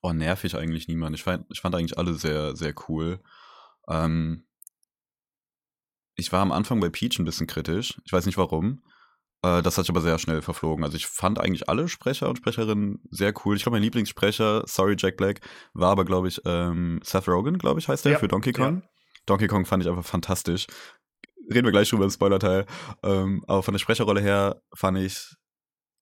S2: Oh, nervig eigentlich niemand. Ich fand, ich fand eigentlich alle sehr, sehr cool. Ähm, ich war am Anfang bei Peach ein bisschen kritisch. Ich weiß nicht warum. Äh, das hat sich aber sehr schnell verflogen. Also ich fand eigentlich alle Sprecher und Sprecherinnen sehr cool. Ich glaube, mein Lieblingssprecher, sorry Jack Black, war aber, glaube ich, ähm, Seth Rogen, glaube ich, heißt der, ja. für Donkey Kong. Ja. Donkey Kong fand ich einfach fantastisch reden wir gleich drüber im Spoiler-Teil. Ähm, aber von der Sprecherrolle her fand ich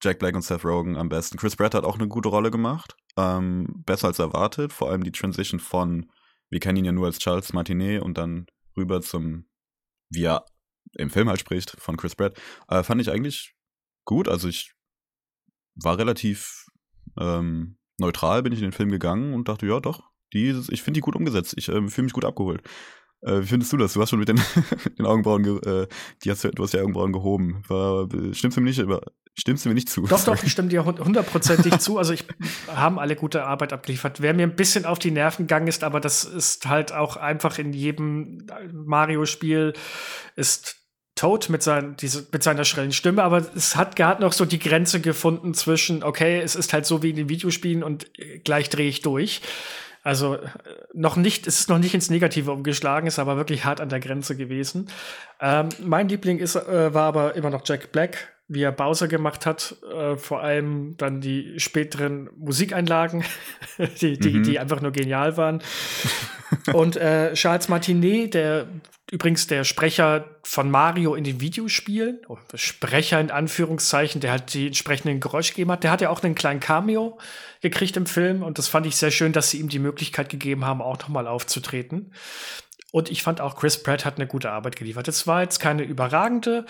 S2: Jack Black und Seth Rogen am besten. Chris Pratt hat auch eine gute Rolle gemacht. Ähm, besser als erwartet. Vor allem die Transition von, wir kennen ihn ja nur als Charles Martinet und dann rüber zum, wie er im Film halt spricht, von Chris Pratt, äh, fand ich eigentlich gut. Also ich war relativ ähm, neutral, bin ich in den Film gegangen und dachte, ja doch, die, ich finde die gut umgesetzt. Ich äh, fühle mich gut abgeholt. Äh, wie findest du das? Du hast schon mit den, den Augenbrauen, äh, die hast, du hast ja Augenbrauen gehoben. War, stimmst du mir nicht, stimmst du mir nicht zu?
S1: Doch, doch, ich stimme dir hundertprozentig zu. Also ich haben alle gute Arbeit abgeliefert. Wer mir ein bisschen auf die Nerven gegangen ist, aber das ist halt auch einfach in jedem Mario-Spiel ist Toad mit, sein, diese, mit seiner schrillen Stimme, aber es hat gerade noch so die Grenze gefunden zwischen, okay, es ist halt so wie in den Videospielen und äh, gleich drehe ich durch. Also äh, noch nicht, es ist noch nicht ins Negative umgeschlagen, ist aber wirklich hart an der Grenze gewesen. Ähm, mein Liebling ist, äh, war aber immer noch Jack Black, wie er Bowser gemacht hat. Äh, vor allem dann die späteren Musikeinlagen, die, die, mhm. die einfach nur genial waren. Und äh, Charles Martinet, der übrigens der Sprecher von Mario in den Videospielen, oh, Sprecher in Anführungszeichen, der halt die entsprechenden Geräusche gegeben hat, der hat ja auch einen kleinen Cameo gekriegt im Film und das fand ich sehr schön, dass sie ihm die Möglichkeit gegeben haben, auch nochmal aufzutreten. Und ich fand auch, Chris Pratt hat eine gute Arbeit geliefert. Es war jetzt keine überragende.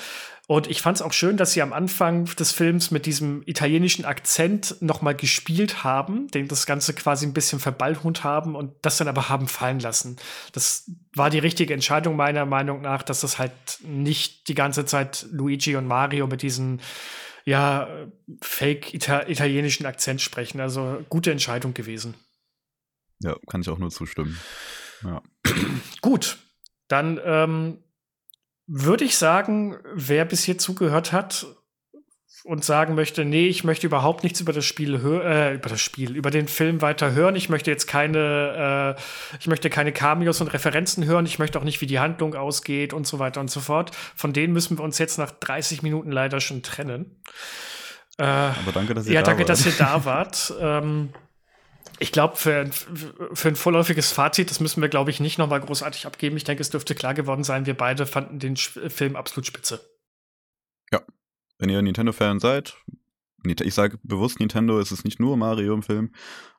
S1: Und ich fand es auch schön, dass sie am Anfang des Films mit diesem italienischen Akzent noch mal gespielt haben, den das Ganze quasi ein bisschen verballhund haben und das dann aber haben fallen lassen. Das war die richtige Entscheidung meiner Meinung nach, dass das halt nicht die ganze Zeit Luigi und Mario mit diesem ja, fake -Ita italienischen Akzent sprechen. Also gute Entscheidung gewesen.
S2: Ja, kann ich auch nur zustimmen. Ja.
S1: Gut, dann ähm, würde ich sagen, wer bis hier zugehört hat und sagen möchte, nee, ich möchte überhaupt nichts über das Spiel hören, äh, über das Spiel, über den Film weiter hören. Ich möchte jetzt keine, äh, ich möchte keine Cameos und Referenzen hören. Ich möchte auch nicht, wie die Handlung ausgeht und so weiter und so fort. Von denen müssen wir uns jetzt nach 30 Minuten leider schon trennen.
S2: Äh, Aber danke, dass ihr
S1: ja,
S2: da
S1: danke,
S2: wart.
S1: dass ihr da wart. ähm, ich glaube, für, für ein vorläufiges Fazit, das müssen wir, glaube ich, nicht nochmal großartig abgeben. Ich denke, es dürfte klar geworden sein, wir beide fanden den Film absolut spitze.
S2: Ja. Wenn ihr Nintendo-Fan seid, ich sage bewusst Nintendo, es ist nicht nur Mario im Film,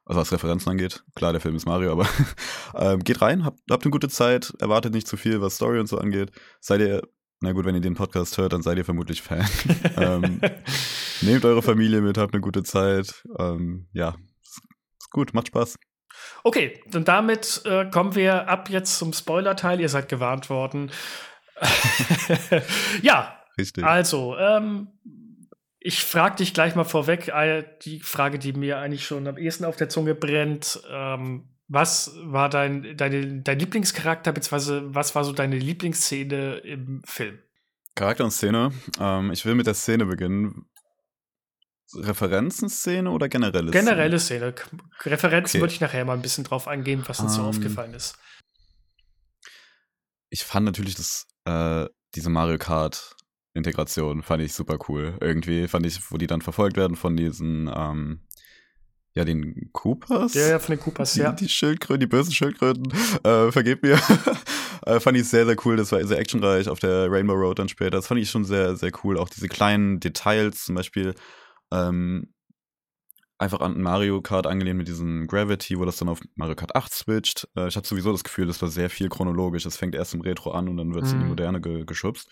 S2: also was Referenzen angeht. Klar, der Film ist Mario, aber ähm, geht rein, habt, habt eine gute Zeit, erwartet nicht zu viel, was Story und so angeht. Seid ihr, na gut, wenn ihr den Podcast hört, dann seid ihr vermutlich Fan. ähm, nehmt eure Familie mit, habt eine gute Zeit. Ähm, ja, gut, macht Spaß.
S1: Okay, und damit äh, kommen wir ab jetzt zum Spoiler-Teil. Ihr seid gewarnt worden. ja, Richtig. also, ähm, ich frage dich gleich mal vorweg, die Frage, die mir eigentlich schon am ehesten auf der Zunge brennt. Ähm, was war dein, deine, dein Lieblingscharakter, beziehungsweise was war so deine Lieblingsszene im Film?
S2: Charakter und Szene. Ähm, ich will mit der Szene beginnen. Referenzenszene oder generelle
S1: Szene? Generelle Szene. Referenzen okay. würde ich nachher mal ein bisschen drauf eingehen, was uns um, so ähm. aufgefallen ist.
S2: Ich fand natürlich das, äh, diese Mario Kart Integration fand ich super cool. Irgendwie fand ich, wo die dann verfolgt werden von diesen, ähm, ja, den Coopers.
S1: Ja, ja, von den Coopers,
S2: die,
S1: ja.
S2: Die Schildkröten, die bösen Schildkröten, äh, vergebt mir. äh, fand ich sehr, sehr cool. Das war sehr actionreich auf der Rainbow Road dann später. Das fand ich schon sehr, sehr cool. Auch diese kleinen Details, zum Beispiel, ähm, einfach an Mario Kart angelehnt mit diesem Gravity, wo das dann auf Mario Kart 8 switcht. Äh, ich hatte sowieso das Gefühl, das war sehr viel chronologisch. Es fängt erst im Retro an und dann wird es mhm. in die mhm. Moderne ge geschubst.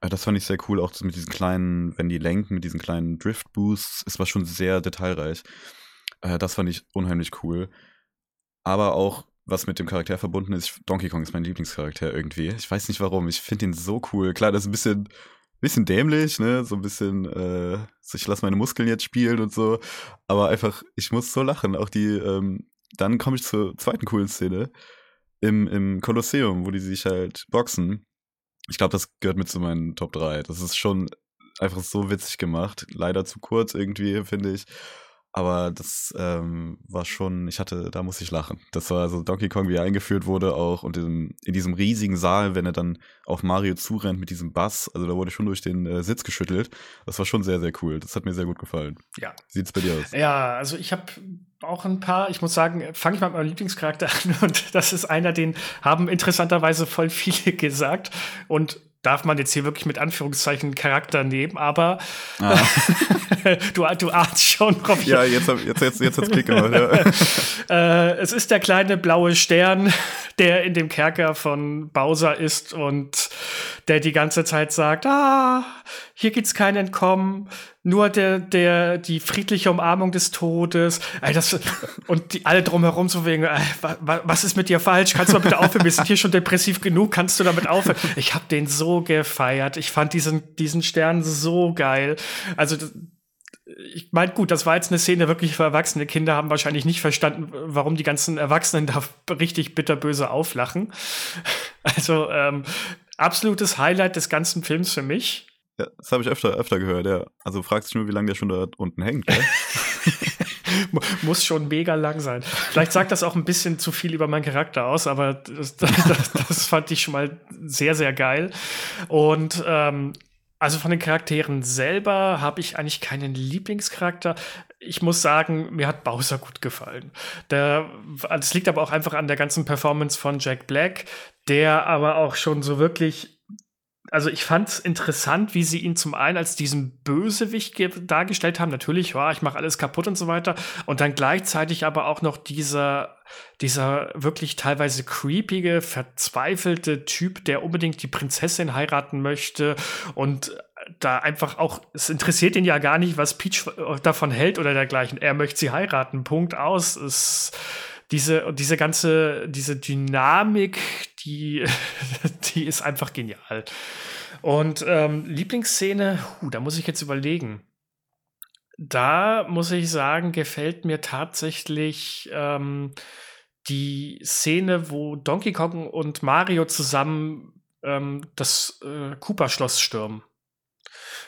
S2: Äh, das fand ich sehr cool, auch mit diesen kleinen, wenn die lenken, mit diesen kleinen Drift-Boosts, es war schon sehr detailreich. Äh, das fand ich unheimlich cool. Aber auch, was mit dem Charakter verbunden ist, Donkey Kong ist mein Lieblingscharakter irgendwie. Ich weiß nicht warum, ich finde ihn so cool. Klar, das ist ein bisschen, bisschen dämlich, ne? So ein bisschen, äh, so ich lasse meine Muskeln jetzt spielen und so. Aber einfach, ich muss so lachen. Auch die, ähm, dann komme ich zur zweiten coolen Szene. Im, Im Kolosseum, wo die sich halt boxen ich glaube, das gehört mit zu meinen Top 3. Das ist schon einfach so witzig gemacht. Leider zu kurz irgendwie, finde ich. Aber das ähm, war schon, ich hatte, da muss ich lachen. Das war also Donkey Kong, wie er eingeführt wurde, auch und in, in diesem riesigen Saal, wenn er dann auf Mario zurennt mit diesem Bass. Also da wurde schon durch den äh, Sitz geschüttelt. Das war schon sehr, sehr cool. Das hat mir sehr gut gefallen.
S1: Ja.
S2: Sieht's bei dir aus?
S1: Ja, also ich habe auch ein paar. Ich muss sagen, fange ich mal mit meinem Lieblingscharakter an und das ist einer, den haben interessanterweise voll viele gesagt und darf man jetzt hier wirklich mit Anführungszeichen Charakter nehmen, aber ah. du, du ahnst schon,
S2: Rob. Ja, jetzt, jetzt, jetzt, jetzt hat's Klick gemacht.
S1: Ja. äh, es ist der kleine blaue Stern, der in dem Kerker von Bowser ist und der die ganze Zeit sagt, ah, hier gibt's kein Entkommen, nur der, der, die friedliche Umarmung des Todes. Ey, das, und die alle drumherum so wegen, ey, wa, was ist mit dir falsch? Kannst du mal bitte aufhören? Wir sind hier schon depressiv genug. Kannst du damit aufhören? Ich habe den so gefeiert. Ich fand diesen, diesen Stern so geil. Also, ich meine, gut, das war jetzt eine Szene wirklich für erwachsene Kinder, haben wahrscheinlich nicht verstanden, warum die ganzen Erwachsenen da richtig bitterböse auflachen. Also, ähm, absolutes Highlight des ganzen Films für mich.
S2: Ja, das habe ich öfter, öfter gehört, ja. Also fragst dich nur, wie lange der schon da unten hängt, gell?
S1: Muss schon mega lang sein. Vielleicht sagt das auch ein bisschen zu viel über meinen Charakter aus, aber das, das, das fand ich schon mal sehr, sehr geil. Und ähm, also von den Charakteren selber habe ich eigentlich keinen Lieblingscharakter. Ich muss sagen, mir hat Bowser gut gefallen. das liegt aber auch einfach an der ganzen Performance von Jack Black, der aber auch schon so wirklich also ich fand es interessant, wie sie ihn zum einen als diesen Bösewicht dargestellt haben. Natürlich, ja, ich mache alles kaputt und so weiter. Und dann gleichzeitig aber auch noch dieser, dieser wirklich teilweise creepige, verzweifelte Typ, der unbedingt die Prinzessin heiraten möchte und da einfach auch, es interessiert ihn ja gar nicht, was Peach davon hält oder dergleichen. Er möchte sie heiraten. Punkt aus. Es diese, diese ganze, diese Dynamik, die, die ist einfach genial. Und ähm, Lieblingsszene, huh, da muss ich jetzt überlegen. Da muss ich sagen, gefällt mir tatsächlich ähm, die Szene, wo Donkey Kong und Mario zusammen ähm, das äh, Cooper-Schloss stürmen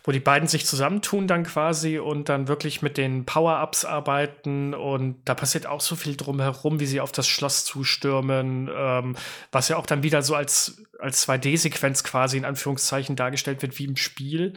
S1: wo die beiden sich zusammentun dann quasi und dann wirklich mit den Power-Ups arbeiten und da passiert auch so viel drumherum, wie sie auf das Schloss zustürmen, ähm, was ja auch dann wieder so als, als 2D-Sequenz quasi in Anführungszeichen dargestellt wird wie im Spiel.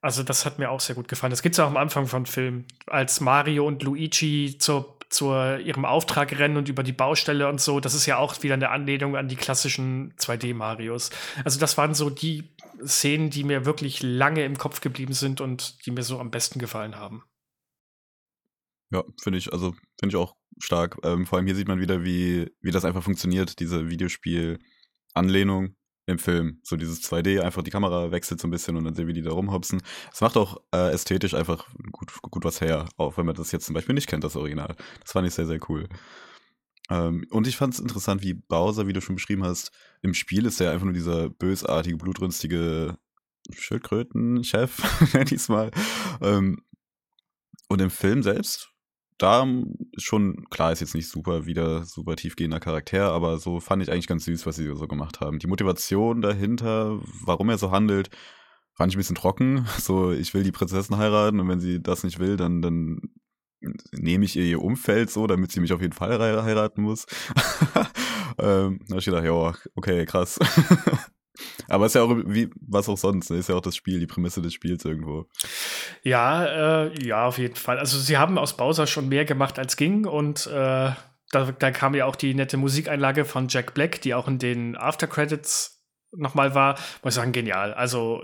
S1: Also das hat mir auch sehr gut gefallen. Das gibt es auch am Anfang von Film, als Mario und Luigi zur zu ihrem Auftrag rennen und über die Baustelle und so. Das ist ja auch wieder eine Anlehnung an die klassischen 2D-Marios. Also das waren so die Szenen, die mir wirklich lange im Kopf geblieben sind und die mir so am besten gefallen haben.
S2: Ja, finde ich, also finde ich auch stark. Ähm, vor allem hier sieht man wieder, wie, wie das einfach funktioniert, diese Videospiel-Anlehnung im Film. So dieses 2D, einfach die Kamera wechselt so ein bisschen und dann sehen wir die da rumhopsen. Es macht auch äh, ästhetisch einfach gut, gut was her, auch wenn man das jetzt zum Beispiel nicht kennt, das Original. Das fand ich sehr, sehr cool. Ähm, und ich fand es interessant, wie Bowser, wie du schon beschrieben hast, im Spiel ist er einfach nur dieser bösartige, blutrünstige Schildkröten-Chef, nenn ich es mal. Ähm, und im Film selbst da ist schon, klar, ist jetzt nicht super wieder super tiefgehender Charakter, aber so fand ich eigentlich ganz süß, was sie so gemacht haben. Die Motivation dahinter, warum er so handelt, fand ich ein bisschen trocken. So, ich will die Prinzessin heiraten und wenn sie das nicht will, dann, dann nehme ich ihr ihr Umfeld so, damit sie mich auf jeden Fall heiraten muss. ähm, da habe ich gedacht, ja, okay, krass. Aber ist ja auch wie was auch sonst, ne? ist ja auch das Spiel, die Prämisse des Spiels irgendwo.
S1: Ja, äh, ja, auf jeden Fall. Also sie haben aus Bowser schon mehr gemacht als ging und äh, da, da kam ja auch die nette Musikeinlage von Jack Black, die auch in den After Credits nochmal war. Muss ich sagen, genial. Also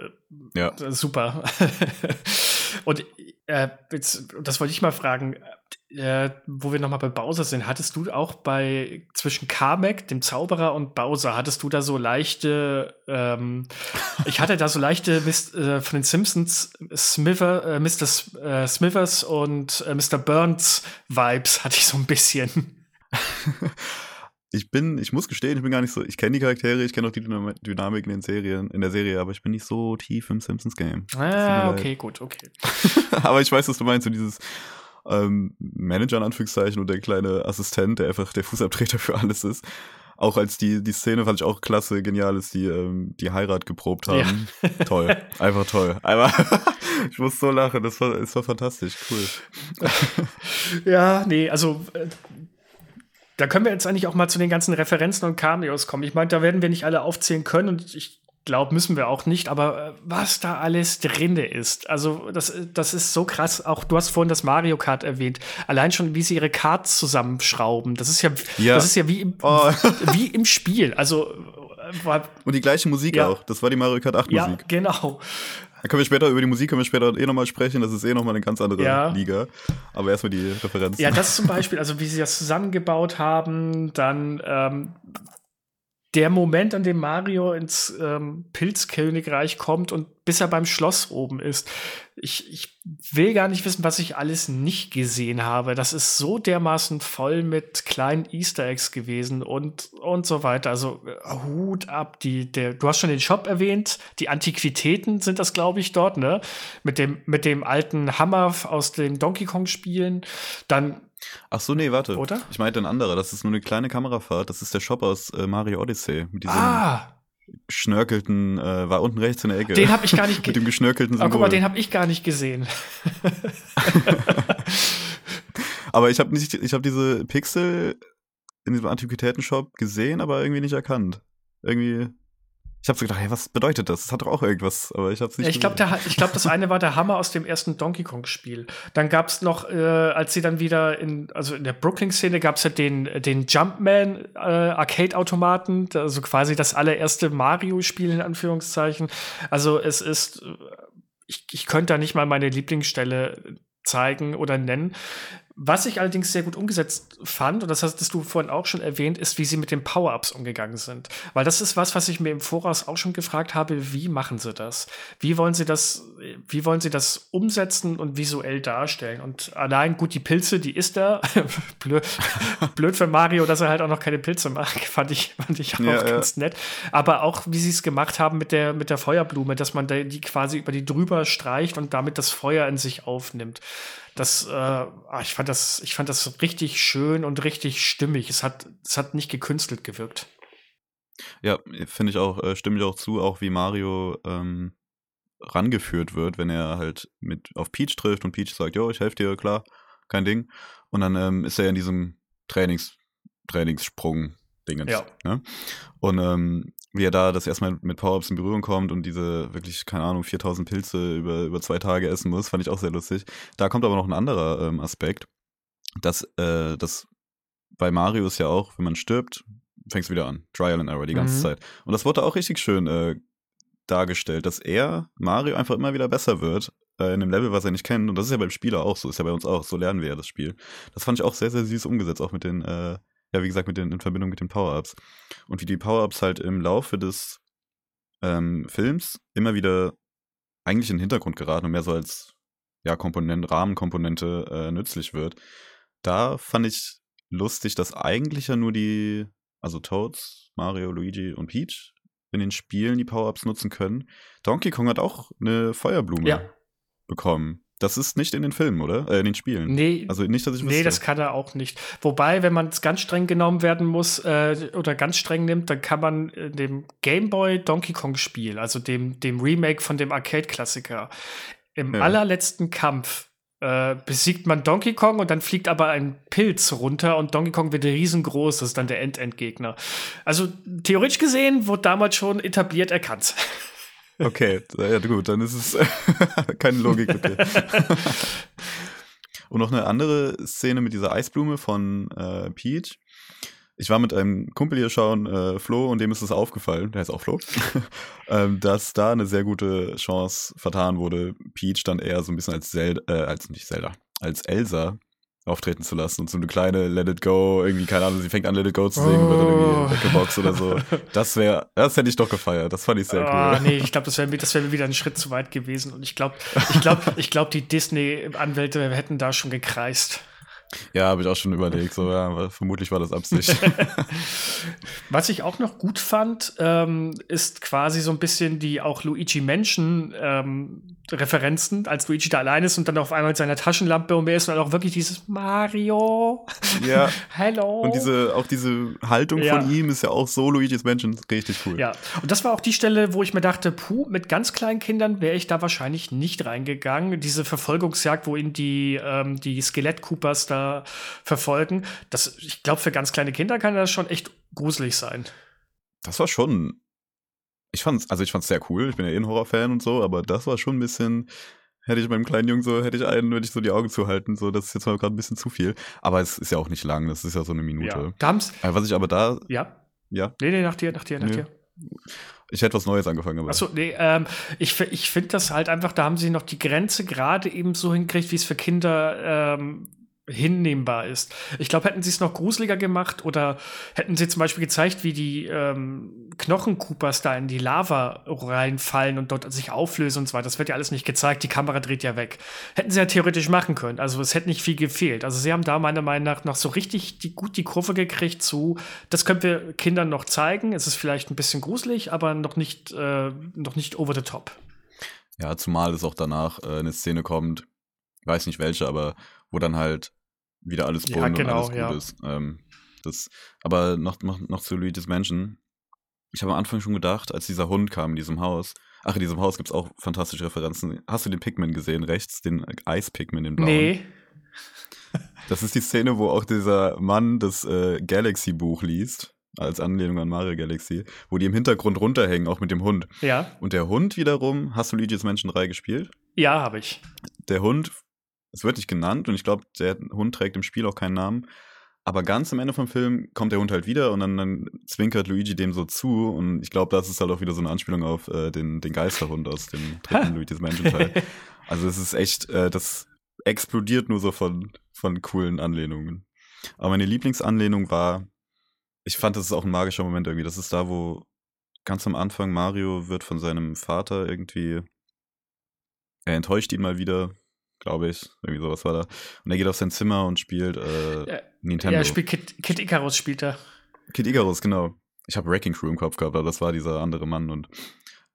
S1: ja. super. und äh, jetzt, das wollte ich mal fragen äh, wo wir nochmal bei Bowser sind, hattest du auch bei zwischen Kamek, dem Zauberer, und Bowser, hattest du da so leichte, ähm, ich hatte da so leichte Mist, äh, von den Simpsons Smither, äh, Mr. S äh, Smithers und äh, Mr. Burns Vibes hatte ich so ein bisschen.
S2: ich bin, ich muss gestehen, ich bin gar nicht so, ich kenne die Charaktere, ich kenne auch die Dynamik in den Serien, in der Serie, aber ich bin nicht so tief im Simpsons Game.
S1: Ah, okay, gut, okay.
S2: aber ich weiß, was du meinst, so dieses, ähm, Manager in Anführungszeichen und der kleine Assistent, der einfach der Fußabtreter für alles ist. Auch als die, die Szene fand ich auch klasse, genial, als die ähm, die Heirat geprobt haben. Ja. toll, einfach toll. Einmal, ich muss so lachen, das war, das war fantastisch, cool.
S1: ja, nee, also äh, da können wir jetzt eigentlich auch mal zu den ganzen Referenzen und Cameos kommen. Ich meine, da werden wir nicht alle aufzählen können und ich glaube, müssen wir auch nicht, aber äh, was da alles drin ist, also das, das ist so krass. Auch du hast vorhin das Mario Kart erwähnt. Allein schon, wie sie ihre Karts zusammenschrauben. Das ist ja, ja. das ist ja wie im, oh. wie im Spiel. Also
S2: äh, und die gleiche Musik ja. auch. Das war die Mario Kart 8 Musik.
S1: Ja, genau.
S2: Da können wir später über die Musik können wir später eh nochmal sprechen. Das ist eh nochmal eine ganz andere ja. Liga. Aber erstmal die Referenzen.
S1: Ja, das zum Beispiel, also wie sie das zusammengebaut haben, dann ähm, der Moment, an dem Mario ins ähm, Pilzkönigreich kommt und bis er beim Schloss oben ist. Ich, ich will gar nicht wissen, was ich alles nicht gesehen habe. Das ist so dermaßen voll mit kleinen Easter Eggs gewesen und, und so weiter. Also äh, Hut ab. Die, der, du hast schon den Shop erwähnt. Die Antiquitäten sind das, glaube ich, dort, ne? Mit dem, mit dem alten Hammer aus den Donkey Kong-Spielen. Dann
S2: Ach so, nee, warte. Oder? Ich meinte ein anderer. Das ist nur eine kleine Kamerafahrt. Das ist der Shop aus äh, Mario Odyssey. Mit diesem ah. Schnörkelten, äh, war unten rechts in der Ecke.
S1: Den habe ich gar nicht
S2: gesehen. Mit dem geschnörkelten
S1: Symbol. Oh, guck mal, den habe ich gar nicht gesehen.
S2: aber ich habe nicht, ich habe diese Pixel in diesem Antiquitäten-Shop gesehen, aber irgendwie nicht erkannt. Irgendwie ich habe so gedacht, hey, was bedeutet das? Das hat doch auch irgendwas, aber ich habe es nicht.
S1: Ja, ich glaube, glaub, das eine war der Hammer aus dem ersten Donkey Kong Spiel. Dann gab es noch, äh, als sie dann wieder in, also in der Brooklyn-Szene gab es ja den, den Jumpman äh, Arcade-Automaten, also quasi das allererste Mario-Spiel in Anführungszeichen. Also es ist, ich, ich könnte da nicht mal meine Lieblingsstelle zeigen oder nennen. Was ich allerdings sehr gut umgesetzt fand, und das hast du vorhin auch schon erwähnt, ist, wie sie mit den Power-Ups umgegangen sind. Weil das ist was, was ich mir im Voraus auch schon gefragt habe, wie machen sie das? Wie wollen sie das, wie wollen sie das umsetzen und visuell darstellen? Und allein gut, die Pilze, die ist da. blöd, blöd für Mario, dass er halt auch noch keine Pilze macht, fand ich, fand ich auch ja, ganz ja. nett. Aber auch, wie sie es gemacht haben mit der, mit der Feuerblume, dass man die quasi über die drüber streicht und damit das Feuer in sich aufnimmt. Das, äh, ah, ich fand das, ich fand das richtig schön und richtig stimmig. Es hat, es hat nicht gekünstelt gewirkt.
S2: Ja, finde ich auch, äh, stimme ich auch zu, auch wie Mario ähm, rangeführt wird, wenn er halt mit auf Peach trifft und Peach sagt, jo, ich helfe dir, klar, kein Ding. Und dann ähm, ist er in diesem Trainings, Trainingssprung Dingens. Ja. Ne? Und ähm, wie er da das erstmal mit Power-Ups in Berührung kommt und diese wirklich, keine Ahnung, 4000 Pilze über, über zwei Tage essen muss, fand ich auch sehr lustig. Da kommt aber noch ein anderer ähm, Aspekt, dass äh, das bei Mario ist ja auch, wenn man stirbt, fängst du wieder an. Trial and Error die ganze mhm. Zeit. Und das wurde auch richtig schön äh, dargestellt, dass er, Mario, einfach immer wieder besser wird äh, in einem Level, was er nicht kennt. Und das ist ja beim Spieler auch so, ist ja bei uns auch. So lernen wir ja das Spiel. Das fand ich auch sehr, sehr süß umgesetzt, auch mit den, äh, ja, wie gesagt, mit den, in Verbindung mit den Power-Ups. Und wie die Power-Ups halt im Laufe des ähm, Films immer wieder eigentlich in den Hintergrund geraten und mehr so als ja, Komponent, Rahmenkomponente äh, nützlich wird. Da fand ich lustig, dass eigentlich ja nur die, also Toads, Mario, Luigi und Peach in den Spielen die Power-Ups nutzen können. Donkey Kong hat auch eine Feuerblume
S1: Ja.
S2: bekommen. Das ist nicht in den Filmen, oder? Äh, in den Spielen.
S1: Nee,
S2: Also nicht, dass ich wüsste.
S1: Nee, das kann er auch nicht. Wobei, wenn man es ganz streng genommen werden muss äh, oder ganz streng nimmt, dann kann man in dem Game Boy Donkey Kong Spiel, also dem, dem Remake von dem Arcade-Klassiker, im
S2: Ja.
S1: allerletzten Kampf äh, besiegt man Donkey Kong und dann fliegt aber ein Pilz runter und Donkey Kong wird riesengroß. Das ist dann der Endendgegner. Also theoretisch gesehen wurde damals schon etabliert erkannt.
S2: Okay, ja gut, dann ist es keine Logik, okay. Und noch eine andere Szene mit dieser Eisblume von äh, Peach. Ich war mit einem Kumpel hier schauen, äh, Flo, und dem ist es aufgefallen, der heißt auch Flo, ähm, dass da eine sehr gute Chance vertan wurde, Peach dann eher so ein bisschen als Zelda, äh, als nicht Zelda, als Elsa auftreten zu lassen und so eine kleine Let It Go, irgendwie, keine Ahnung, sie fängt an Let It Go zu singen, wird
S1: Oh.
S2: irgendwie weggeboxt oder so. Das wäre, das hätte ich doch gefeiert, das fand ich sehr
S1: Ah,
S2: cool.
S1: nee, ich glaube, das wäre das wär wieder ein Schritt zu weit gewesen. Und ich glaube, ich glaube, ich glaube, die Disney-Anwälte hätten da schon gekreist.
S2: Ja, habe ich auch schon überlegt. So, ja, vermutlich war das Absicht.
S1: Was ich auch noch gut fand, ähm, ist quasi so ein bisschen die auch Luigi Menschen ähm, Referenzen, als Luigi da allein ist und dann auf einmal mit seiner Taschenlampe um mir ist und dann auch wirklich dieses Mario,
S2: ja.
S1: hello.
S2: Und diese, auch diese Haltung
S1: Ja.
S2: von ihm ist ja auch so Luigi's Mansion richtig cool.
S1: Ja, und das war auch die Stelle, wo ich mir dachte, puh, mit ganz kleinen Kindern wäre ich da wahrscheinlich nicht reingegangen. Diese Verfolgungsjagd, wo ihn die, ähm, die Skelett-Coopers da verfolgen, das, ich glaube, für ganz kleine Kinder kann das schon echt gruselig sein.
S2: Das war schon. Ich fand's, also ich fand's sehr cool. Ich bin ja eh ein Horrorfan und so, aber das war schon ein bisschen. Hätte ich beim kleinen Jungen so, hätte ich einen, würde ich so die Augen zuhalten. So, das ist jetzt mal gerade ein bisschen zu viel. Aber es ist ja auch nicht lang, das ist ja so eine Minute.
S1: Ja.
S2: Äh, Was ich aber da,
S1: ja.
S2: ja,
S1: Nee, nee, nach dir, nach dir, nach
S2: Nee.
S1: dir.
S2: ich hätte was Neues angefangen, aber.
S1: Achso, nee, ähm, ich, ich finde das halt einfach, da haben sie noch die Grenze gerade eben so hingekriegt, wie es für Kinder ähm, hinnehmbar ist. Ich glaube, hätten sie es noch gruseliger gemacht oder hätten sie zum Beispiel gezeigt, wie die ähm, Knochencoopers da in die Lava reinfallen und dort sich auflösen und so weiter. Das wird ja alles nicht gezeigt, die Kamera dreht ja weg. Hätten sie ja theoretisch machen können. Also es hätte nicht viel gefehlt. Also sie haben da meiner Meinung nach noch so richtig die, gut die Kurve gekriegt zu, das können wir Kindern noch zeigen. Es ist vielleicht ein bisschen gruselig, aber noch nicht, äh, noch nicht over the top.
S2: Ja, zumal es auch danach äh, eine Szene kommt, weiß nicht welche, aber wo dann halt wieder alles
S1: Ja,
S2: bunt
S1: genau,
S2: und alles gut
S1: ja.
S2: ist. Ähm, das, aber noch, noch, noch zu Luigi's Mansion. Ich habe am Anfang schon gedacht, als dieser Hund kam in diesem Haus, ach, in diesem Haus gibt es auch fantastische Referenzen. Hast du den Pikmin gesehen, rechts, den Eis-Pikmin, den blauen?
S1: Nee.
S2: Das ist die Szene, wo auch dieser Mann das äh, Galaxy-Buch liest, als Anlehnung an Mario Galaxy, wo die im Hintergrund runterhängen, auch mit dem Hund.
S1: Ja.
S2: Und der Hund wiederum, hast du Luigi's Mansion 3 gespielt?
S1: Ja, habe ich.
S2: der Hund, es wird nicht genannt und ich glaube, der Hund trägt im Spiel auch keinen Namen. Aber ganz am Ende vom Film kommt der Hund halt wieder und dann, dann zwinkert Luigi dem so zu. Und ich glaube, das ist halt auch wieder so eine Anspielung auf äh, den, den Geisterhund aus dem dritten Luigi's Mansion Teil. Also es ist echt, äh, das explodiert nur so von, von coolen Anlehnungen. Aber meine Lieblingsanlehnung war, ich fand, das ist auch ein magischer Moment irgendwie. Das ist da, wo ganz am Anfang Mario wird von seinem Vater irgendwie, er enttäuscht ihn mal wieder, glaube ich. Irgendwie sowas war da. Und er geht auf sein Zimmer und spielt äh,
S1: Ja,
S2: Nintendo.
S1: Ja, spielt Kid, Kid Icarus spielt er.
S2: Kid Icarus, genau. Ich habe Wrecking Crew im Kopf gehabt, aber das war dieser andere Mann. Und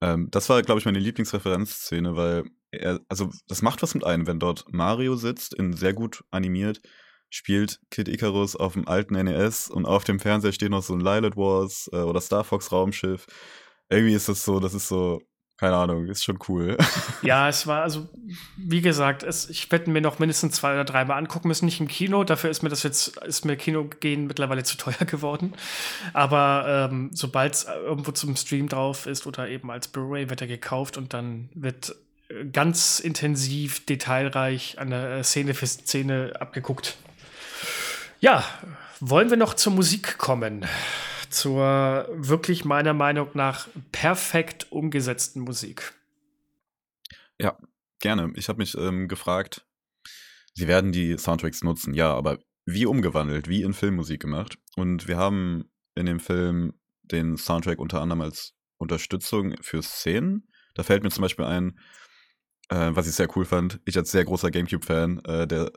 S2: ähm, das war, glaube ich, meine Lieblingsreferenzszene, weil er, also das macht was mit einem, wenn dort Mario sitzt, in sehr gut animiert, spielt Kid Icarus auf dem alten NES und auf dem Fernseher steht noch so ein Lilith Wars äh, oder Star Fox Raumschiff. Irgendwie ist das so, das ist so, keine Ahnung, ist schon cool.
S1: Ja, es war also, wie gesagt, es, ich werde mir noch mindestens zwei oder dreimal angucken müssen, nicht im Kino. Dafür ist mir das jetzt, ist mir Kino gehen mittlerweile zu teuer geworden. Aber ähm, sobald es irgendwo zum Stream drauf ist oder eben als Blu-ray, wird er gekauft und dann wird äh, ganz intensiv, detailreich an der äh, Szene für Szene abgeguckt. Ja, wollen wir noch zur Musik kommen? Zur wirklich meiner Meinung nach perfekt umgesetzten Musik.
S2: Gerne. Ich habe mich ähm, gefragt, sie werden die Soundtracks nutzen, ja, aber wie umgewandelt, wie in Filmmusik gemacht. Und wir haben in dem Film den Soundtrack unter anderem als Unterstützung für Szenen. Da fällt mir zum Beispiel ein, äh, was ich sehr cool fand, ich als sehr großer GameCube-Fan, äh, der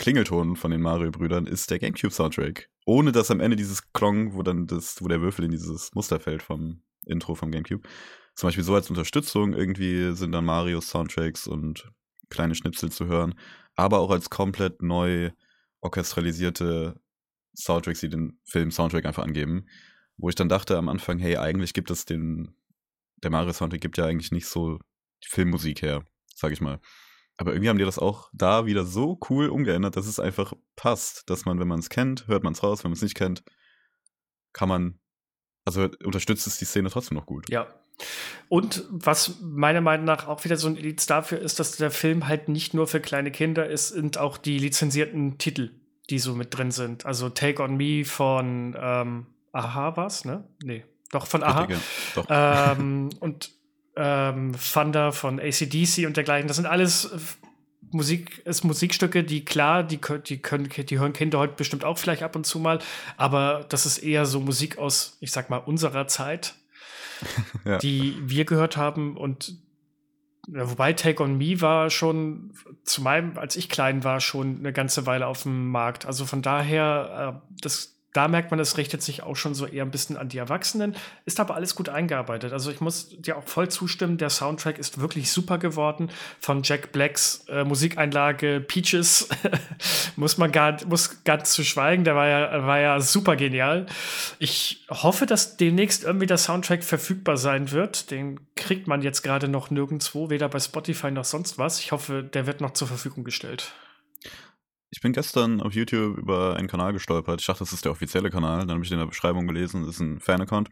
S2: Klingelton von den Mario-Brüdern ist der GameCube-Soundtrack. Ohne dass am Ende dieses Klong, wo dann das, wo der Würfel in dieses Muster fällt vom Intro vom GameCube. Zum Beispiel so als Unterstützung irgendwie sind dann Mario-Soundtracks und kleine Schnipsel zu hören, aber auch als komplett neu orchestralisierte Soundtracks, die den Film-Soundtrack einfach angeben. Wo ich dann dachte am Anfang, hey, eigentlich gibt es den, der Mario-Soundtrack gibt ja eigentlich nicht so die Filmmusik her, sag ich mal. Aber irgendwie haben die das auch da wieder so cool umgeändert, dass es einfach passt. Dass man, wenn man es kennt, hört man es raus. Wenn man es nicht kennt, kann man, also unterstützt es die Szene trotzdem noch gut.
S1: Ja. Und was meiner Meinung nach auch wieder so ein Indiz dafür ist, dass der Film halt nicht nur für kleine Kinder ist, sind auch die lizenzierten Titel, die so mit drin sind. Also Take on Me von ähm, Aha was, ne? Nee, doch von Aha. Bitte, doch. Ähm, und ähm, Thunder von ACDC und dergleichen. Das sind alles Musik, ist Musikstücke, die klar, die, die, können, die hören Kinder heute bestimmt auch vielleicht ab und zu mal, aber das ist eher so Musik aus, ich sag mal, unserer Zeit, ja. die wir gehört haben und wobei Take on Me war schon zu meinem, als ich klein war, schon eine ganze Weile auf dem Markt. Also von daher, äh, das da merkt man, es richtet sich auch schon so eher ein bisschen an die Erwachsenen, ist aber alles gut eingearbeitet. Also ich muss dir auch voll zustimmen, der Soundtrack ist wirklich super geworden. Von Jack Blacks äh, Musikeinlage Peaches muss man gar, muss ganz zu schweigen, der war ja, war ja super genial. Ich hoffe, dass demnächst irgendwie der Soundtrack verfügbar sein wird. Den kriegt man jetzt gerade noch nirgendwo, weder bei Spotify noch sonst was. Ich hoffe, der wird noch zur Verfügung gestellt.
S2: Ich bin gestern auf YouTube über einen Kanal gestolpert. Ich dachte, das ist der offizielle Kanal. Dann habe ich in der Beschreibung gelesen, das ist ein Fan-Account.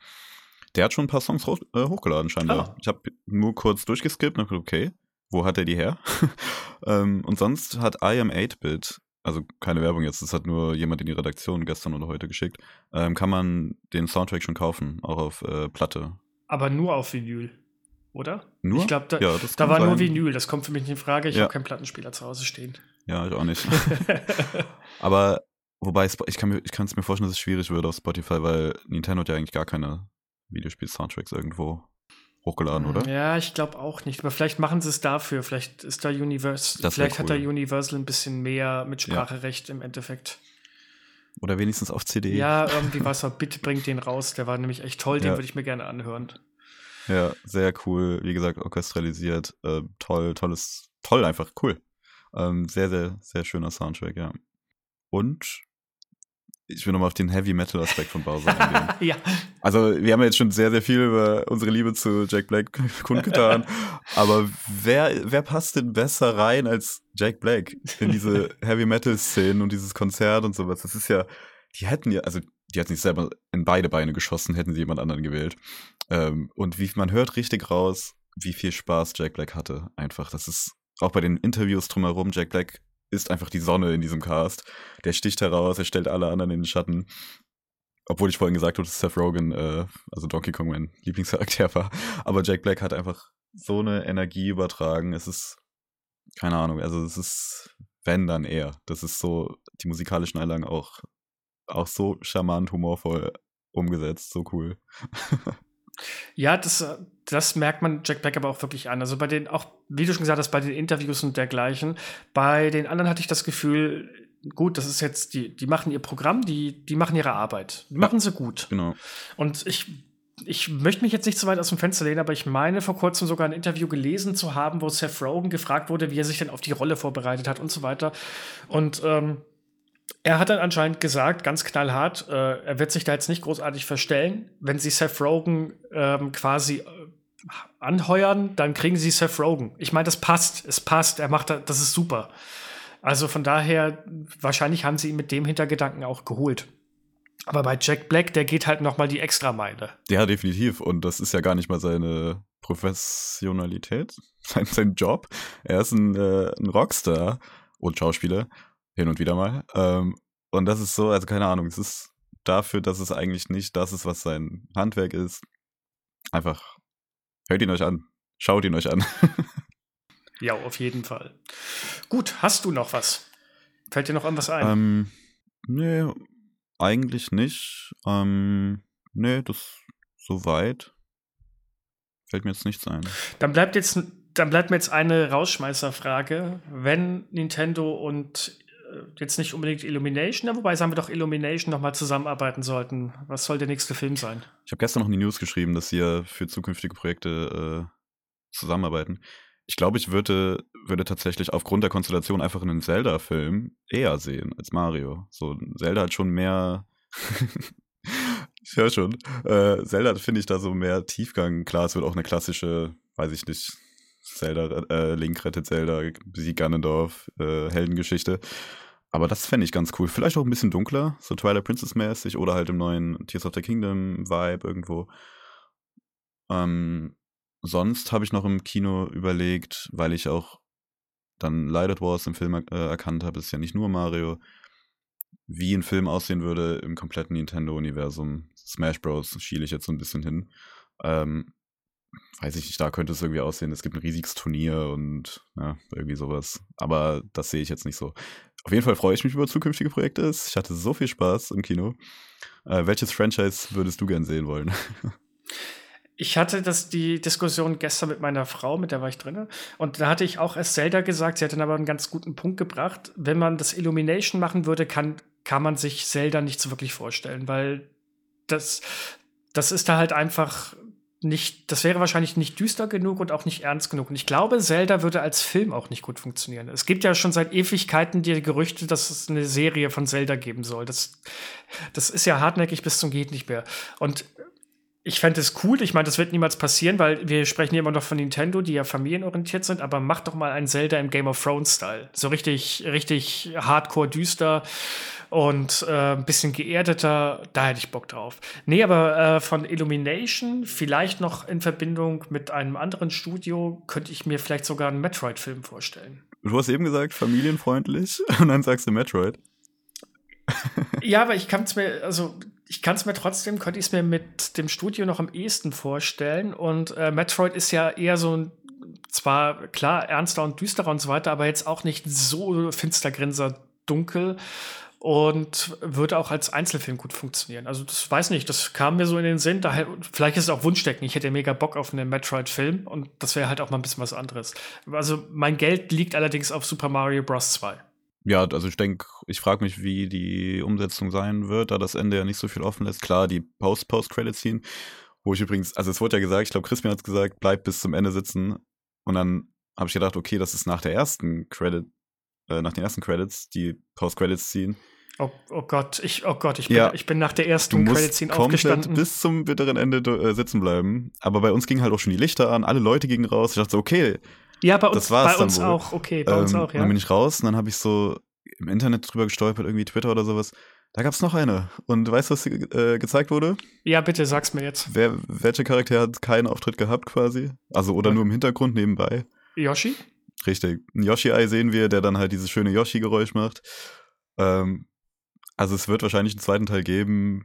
S2: Der hat schon ein paar Songs hoch, äh, hochgeladen, scheinbar. Oh. Ich habe nur kurz durchgeskippt und gedacht, okay, wo hat er die her? ähm, und sonst hat I Am 8-Bit, also keine Werbung jetzt, das hat nur jemand in die Redaktion gestern oder heute geschickt, ähm, kann man den Soundtrack schon kaufen, auch auf äh, Platte.
S1: Aber nur auf Vinyl, oder?
S2: Nur?
S1: Ich glaube, da, ja, da war sein. nur Vinyl, das kommt für mich nicht in Frage. Ich ja. habe keinen Plattenspieler zu Hause stehen.
S2: Ja, ich auch nicht. Aber wobei, ich kann es mir vorstellen, dass es schwierig wird auf Spotify, weil Nintendo hat ja eigentlich gar keine Videospiel-Soundtracks irgendwo hochgeladen, oder?
S1: Ja, ich glaube auch nicht. Aber vielleicht machen sie es dafür. Vielleicht ist da Universal, vielleicht cool. hat da Universal ein bisschen mehr mit Spracherecht ja. im Endeffekt.
S2: Oder wenigstens auf CD.
S1: Ja, irgendwie was bitte bringt den raus. Der war nämlich echt toll, den ja. würde ich mir gerne anhören.
S2: Ja, sehr cool. Wie gesagt, orchestralisiert. Äh, toll, tolles, toll einfach, cool. Ähm, sehr, sehr, sehr schöner Soundtrack, ja. Und ich will nochmal auf den Heavy Metal Aspekt von Bowser eingehen.
S1: ja.
S2: Also, wir haben ja jetzt schon sehr, sehr viel über unsere Liebe zu Jack Black kundgetan. aber wer, wer passt denn besser rein als Jack Black in diese Heavy Metal Szenen und dieses Konzert und sowas? Das ist ja, die hätten ja, also, die hat sich selber in beide Beine geschossen, hätten sie jemand anderen gewählt. Ähm, und wie man hört richtig raus, wie viel Spaß Jack Black hatte. Einfach, das ist auch bei den Interviews drumherum, Jack Black ist einfach die Sonne in diesem Cast. Der sticht heraus, er stellt alle anderen in den Schatten. Obwohl ich vorhin gesagt habe, dass Seth Rogen, äh, also Donkey Kong, mein Lieblingscharakter war. Aber Jack Black hat einfach so eine Energie übertragen. Es ist, keine Ahnung, also es ist, wenn dann er. Das ist so, die musikalischen Einlagen auch, auch so charmant, humorvoll umgesetzt, so cool.
S1: Ja, das, das merkt man Jack Black aber auch wirklich an. Also bei den, auch wie du schon gesagt hast, bei den Interviews und dergleichen. Bei den anderen hatte ich das Gefühl, gut, das ist jetzt, die, die machen ihr Programm, die, die machen ihre Arbeit. Die machen sie gut.
S2: Genau.
S1: Und ich, ich möchte mich jetzt nicht zu weit aus dem Fenster lehnen, aber ich meine vor kurzem sogar ein Interview gelesen zu haben, wo Seth Rogen gefragt wurde, wie er sich denn auf die Rolle vorbereitet hat und so weiter. Und ähm, er hat dann anscheinend gesagt, ganz knallhart, äh, er wird sich da jetzt nicht großartig verstellen. Wenn sie Seth Rogen ähm, quasi anheuern, dann kriegen sie Seth Rogen. Ich meine, das passt, es passt, er macht das, ist super. Also von daher, wahrscheinlich haben sie ihn mit dem Hintergedanken auch geholt. Aber bei Jack Black, der geht halt noch mal die Extrameile.
S2: Ja, definitiv. Und das ist ja gar nicht mal seine Professionalität, sein, sein Job. Er ist ein, äh, ein Rockstar und Schauspieler hin und wieder mal. Ähm, und das ist so, also keine Ahnung, es ist dafür, dass es eigentlich nicht das ist, was sein Handwerk ist. Einfach hört ihn euch an, schaut ihn euch an.
S1: Ja, auf jeden Fall. Gut, hast du noch was? Fällt dir noch an was ein?
S2: Ähm, nee, eigentlich nicht. Ähm, nee, das soweit. Fällt mir jetzt nichts ein.
S1: Dann bleibt jetzt, dann bleibt mir jetzt eine Rausschmeißerfrage. Wenn Nintendo und jetzt nicht unbedingt Illumination, wobei sagen wir doch Illumination nochmal zusammenarbeiten sollten. Was soll der nächste Film sein?
S2: Ich habe gestern noch in die News geschrieben, dass sie ja für zukünftige Projekte äh, zusammenarbeiten. Ich glaube, ich würde, würde tatsächlich aufgrund der Konstellation einfach einen Zelda-Film eher sehen als Mario. So, Zelda hat schon mehr. ich höre schon. Äh, Zelda finde ich da so mehr Tiefgang. Klar, es wird auch eine klassische, weiß ich nicht, Zelda, äh, Link rettet Zelda, Sieg Ganondorf, äh, Heldengeschichte. Aber das fände ich ganz cool. Vielleicht auch ein bisschen dunkler, so Twilight Princess-mäßig oder halt im neuen Tears of the Kingdom-Vibe irgendwo. Ähm, sonst habe ich noch im Kino überlegt, weil ich auch dann Light Wars im Film äh, erkannt habe, ist ja nicht nur Mario, wie ein Film aussehen würde im kompletten Nintendo-Universum. Smash Bros. schiele ich jetzt so ein bisschen hin. Ähm, weiß ich nicht, da könnte es irgendwie aussehen, es gibt ein riesiges Turnier und ja, irgendwie sowas. Aber das sehe ich jetzt nicht so. Auf jeden Fall freue ich mich über zukünftige Projekte. Ich hatte so viel Spaß im Kino. Äh, welches Franchise würdest du gern sehen wollen?
S1: Ich hatte das, die Diskussion gestern mit meiner Frau, mit der war ich drin. Und da hatte ich auch erst Zelda gesagt, sie hat dann aber einen ganz guten Punkt gebracht. Wenn man das Illumination machen würde, kann, kann man sich Zelda nicht so wirklich vorstellen, weil das, das ist da halt einfach nicht, das wäre wahrscheinlich nicht düster genug und auch nicht ernst genug. Und ich glaube, Zelda würde als Film auch nicht gut funktionieren. Es gibt ja schon seit Ewigkeiten die Gerüchte, dass es eine Serie von Zelda geben soll. Das, das ist ja hartnäckig bis zum geht nicht mehr. Und ich fände es cool, ich meine, das wird niemals passieren, weil wir sprechen hier immer noch von Nintendo, die ja familienorientiert sind, aber mach doch mal ein Zelda im Game of Thrones-Style. So richtig, richtig hardcore düster und äh, ein bisschen geerdeter, da hätte ich Bock drauf. Nee, aber äh, von Illumination, vielleicht noch in Verbindung mit einem anderen Studio, könnte ich mir vielleicht sogar einen Metroid-Film vorstellen.
S2: Du hast eben gesagt, familienfreundlich und dann sagst du Metroid.
S1: ja, aber ich kann es mir, also ich kann es mir trotzdem, könnte ich es mir mit dem Studio noch am ehesten vorstellen. Und äh, Metroid ist ja eher so ein, zwar klar, ernster und düsterer und so weiter, aber jetzt auch nicht so finstergrinser dunkel und würde auch als Einzelfilm gut funktionieren. Also das weiß nicht, das kam mir so in den Sinn. Daher, vielleicht ist es auch Wunschdecken. Ich hätte mega Bock auf einen Metroid-Film und das wäre halt auch mal ein bisschen was anderes. Also mein Geld liegt allerdings auf Super Mario Bros. 2.
S2: Ja, also ich denke, ich frage mich, wie die Umsetzung sein wird, da das Ende ja nicht so viel offen lässt. Klar, die Post-Post-Credit-Scene, wo ich übrigens, also es wurde ja gesagt, ich glaube, Chris mir hat gesagt, bleib bis zum Ende sitzen. Und dann habe ich gedacht, okay, das ist nach der ersten Credit, äh, nach den ersten Credits, die Post-Credits-Scene.
S1: Oh, oh, Gott, ich, oh Gott, ich bin, ja, ich bin nach der ersten Credit-Scene aufgestanden.
S2: bis zum bitteren Ende äh, sitzen bleiben. Aber bei uns gingen halt auch schon die Lichter an, alle Leute gingen raus. Ich dachte so, okay,
S1: ja, bei uns, bei uns auch, okay, bei ähm, uns auch, ja.
S2: Dann bin ich raus und dann habe ich so im Internet drüber gestolpert, irgendwie Twitter oder sowas. Da gab es noch eine. Und weißt du, was äh, gezeigt wurde?
S1: Ja, bitte sag's mir jetzt.
S2: Wer, welcher Charakter hat keinen Auftritt gehabt quasi? Also, oder nur im Hintergrund nebenbei?
S1: Yoshi?
S2: Richtig. Ein Yoshi-Ei sehen wir, der dann halt dieses schöne Yoshi-Geräusch macht. Ähm, also, es wird wahrscheinlich einen zweiten Teil geben.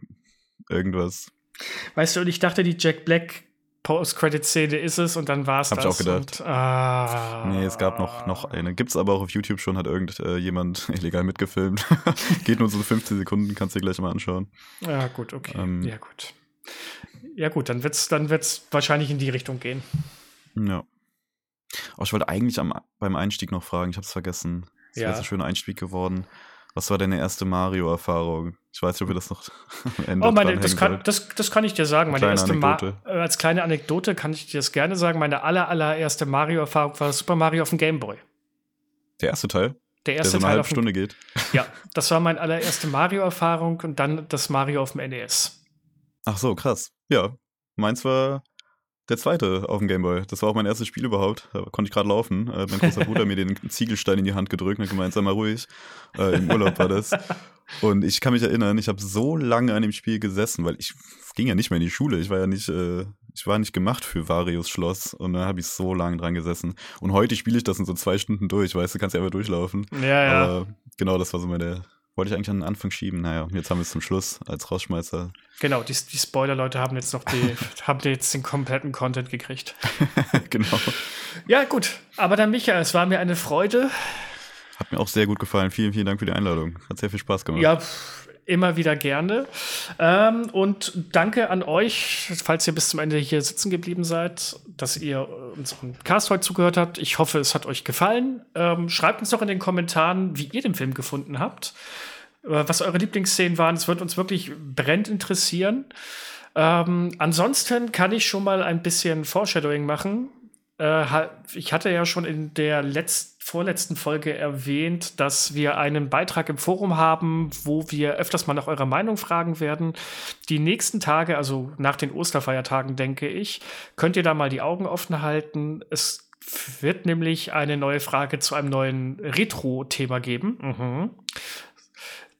S2: Irgendwas.
S1: Weißt du, und ich dachte, die Jack Black Post-Credit-Szene ist es und dann war es
S2: das. Hab ich auch gedacht.
S1: Und, ah,
S2: nee, es gab noch, noch eine. Gibt's aber auch auf YouTube schon, hat irgendjemand äh, illegal mitgefilmt. Geht nur so 15 Sekunden, kannst du dir gleich mal anschauen.
S1: Ja, gut, okay. Ähm, ja, gut. Ja, gut, dann wird's, dann wird's wahrscheinlich in die Richtung gehen.
S2: Ja. Oh, ich wollte eigentlich am, beim Einstieg noch fragen, ich hab's vergessen. Es ja. wäre so ein schöner Einstieg geworden. Was war deine erste Mario-Erfahrung? Ich weiß nicht, ob wir das noch
S1: am Ende Oh, meine, das kann, das, das kann ich dir sagen. Meine kleine erste Anekdote. Ma äh, als kleine Anekdote kann ich dir das gerne sagen. Meine aller, allererste Mario-Erfahrung war Super Mario auf dem Game Boy.
S2: Der erste Teil?
S1: Der erste
S2: der so
S1: eine
S2: Teil halbe Stunde geht.
S1: Ja, das war meine allererste Mario-Erfahrung und dann das Mario auf dem NES.
S2: Ach so, krass. Ja, meins war der zweite auf dem Gameboy. Das war auch mein erstes Spiel überhaupt. Da konnte ich gerade laufen. Äh, mein großer Bruder mir den Ziegelstein in die Hand gedrückt und gemeint, sei mal ruhig. Äh, Im Urlaub war das. Und ich kann mich erinnern, ich habe so lange an dem Spiel gesessen, weil ich ging ja nicht mehr in die Schule. Ich war ja nicht, äh, ich war nicht gemacht für Varius Schloss. Und da habe ich so lange dran gesessen. Und heute spiele ich das in so zwei Stunden durch, weißt du, kannst ja einfach durchlaufen.
S1: Ja, ja.
S2: Aber genau, das war so meine, wollte ich eigentlich an den Anfang schieben. Naja, jetzt haben wir es zum Schluss als Rausschmeißer.
S1: Genau, die, die Spoiler-Leute haben jetzt noch die, haben jetzt den kompletten Content gekriegt.
S2: genau.
S1: Ja, gut. Aber dann, Michael, es war mir eine Freude.
S2: Hat mir auch sehr gut gefallen. Vielen, vielen Dank für die Einladung. Hat sehr viel Spaß gemacht.
S1: Ja, immer wieder gerne. Ähm, und danke an euch, falls ihr bis zum Ende hier sitzen geblieben seid, dass ihr unseren Cast heute zugehört habt. Ich hoffe, es hat euch gefallen. Ähm, schreibt uns doch in den Kommentaren, wie ihr den Film gefunden habt, äh, was eure Lieblingsszenen waren. Es wird uns wirklich brennend interessieren. Ähm, ansonsten kann ich schon mal ein bisschen Foreshadowing machen. Äh, ich hatte ja schon in der letzten, vorletzten Folge erwähnt, dass wir einen Beitrag im Forum haben, wo wir öfters mal nach eurer Meinung fragen werden. Die nächsten Tage, also nach den Osterfeiertagen, denke ich, könnt ihr da mal die Augen offen halten. Es wird nämlich eine neue Frage zu einem neuen Retro-Thema geben. Mhm.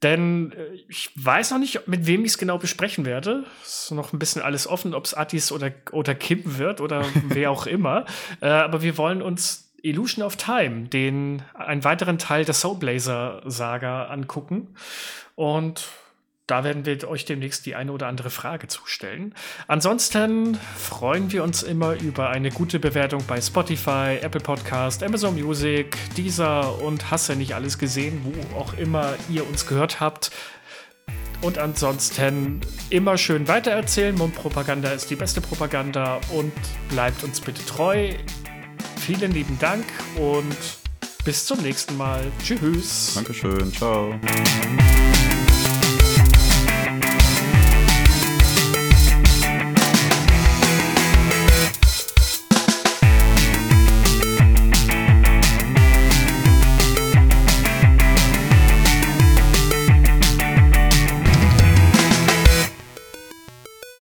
S1: Denn äh, ich weiß noch nicht, mit wem ich es genau besprechen werde. Ist noch ein bisschen alles offen, ob es Attis oder, oder Kim wird oder wer auch immer. Äh, aber wir wollen uns Illusion of Time, den einen weiteren Teil der Soulblazer-Saga angucken. Und da werden wir euch demnächst die eine oder andere Frage zustellen. Ansonsten freuen wir uns immer über eine gute Bewertung bei Spotify, Apple Podcast, Amazon Music, Deezer und hasse nicht alles gesehen, wo auch immer ihr uns gehört habt. Und ansonsten immer schön weitererzählen. Mundpropaganda ist die beste Propaganda und bleibt uns bitte treu. Vielen lieben Dank und bis zum nächsten Mal. Tschüss.
S2: Dankeschön. Ciao.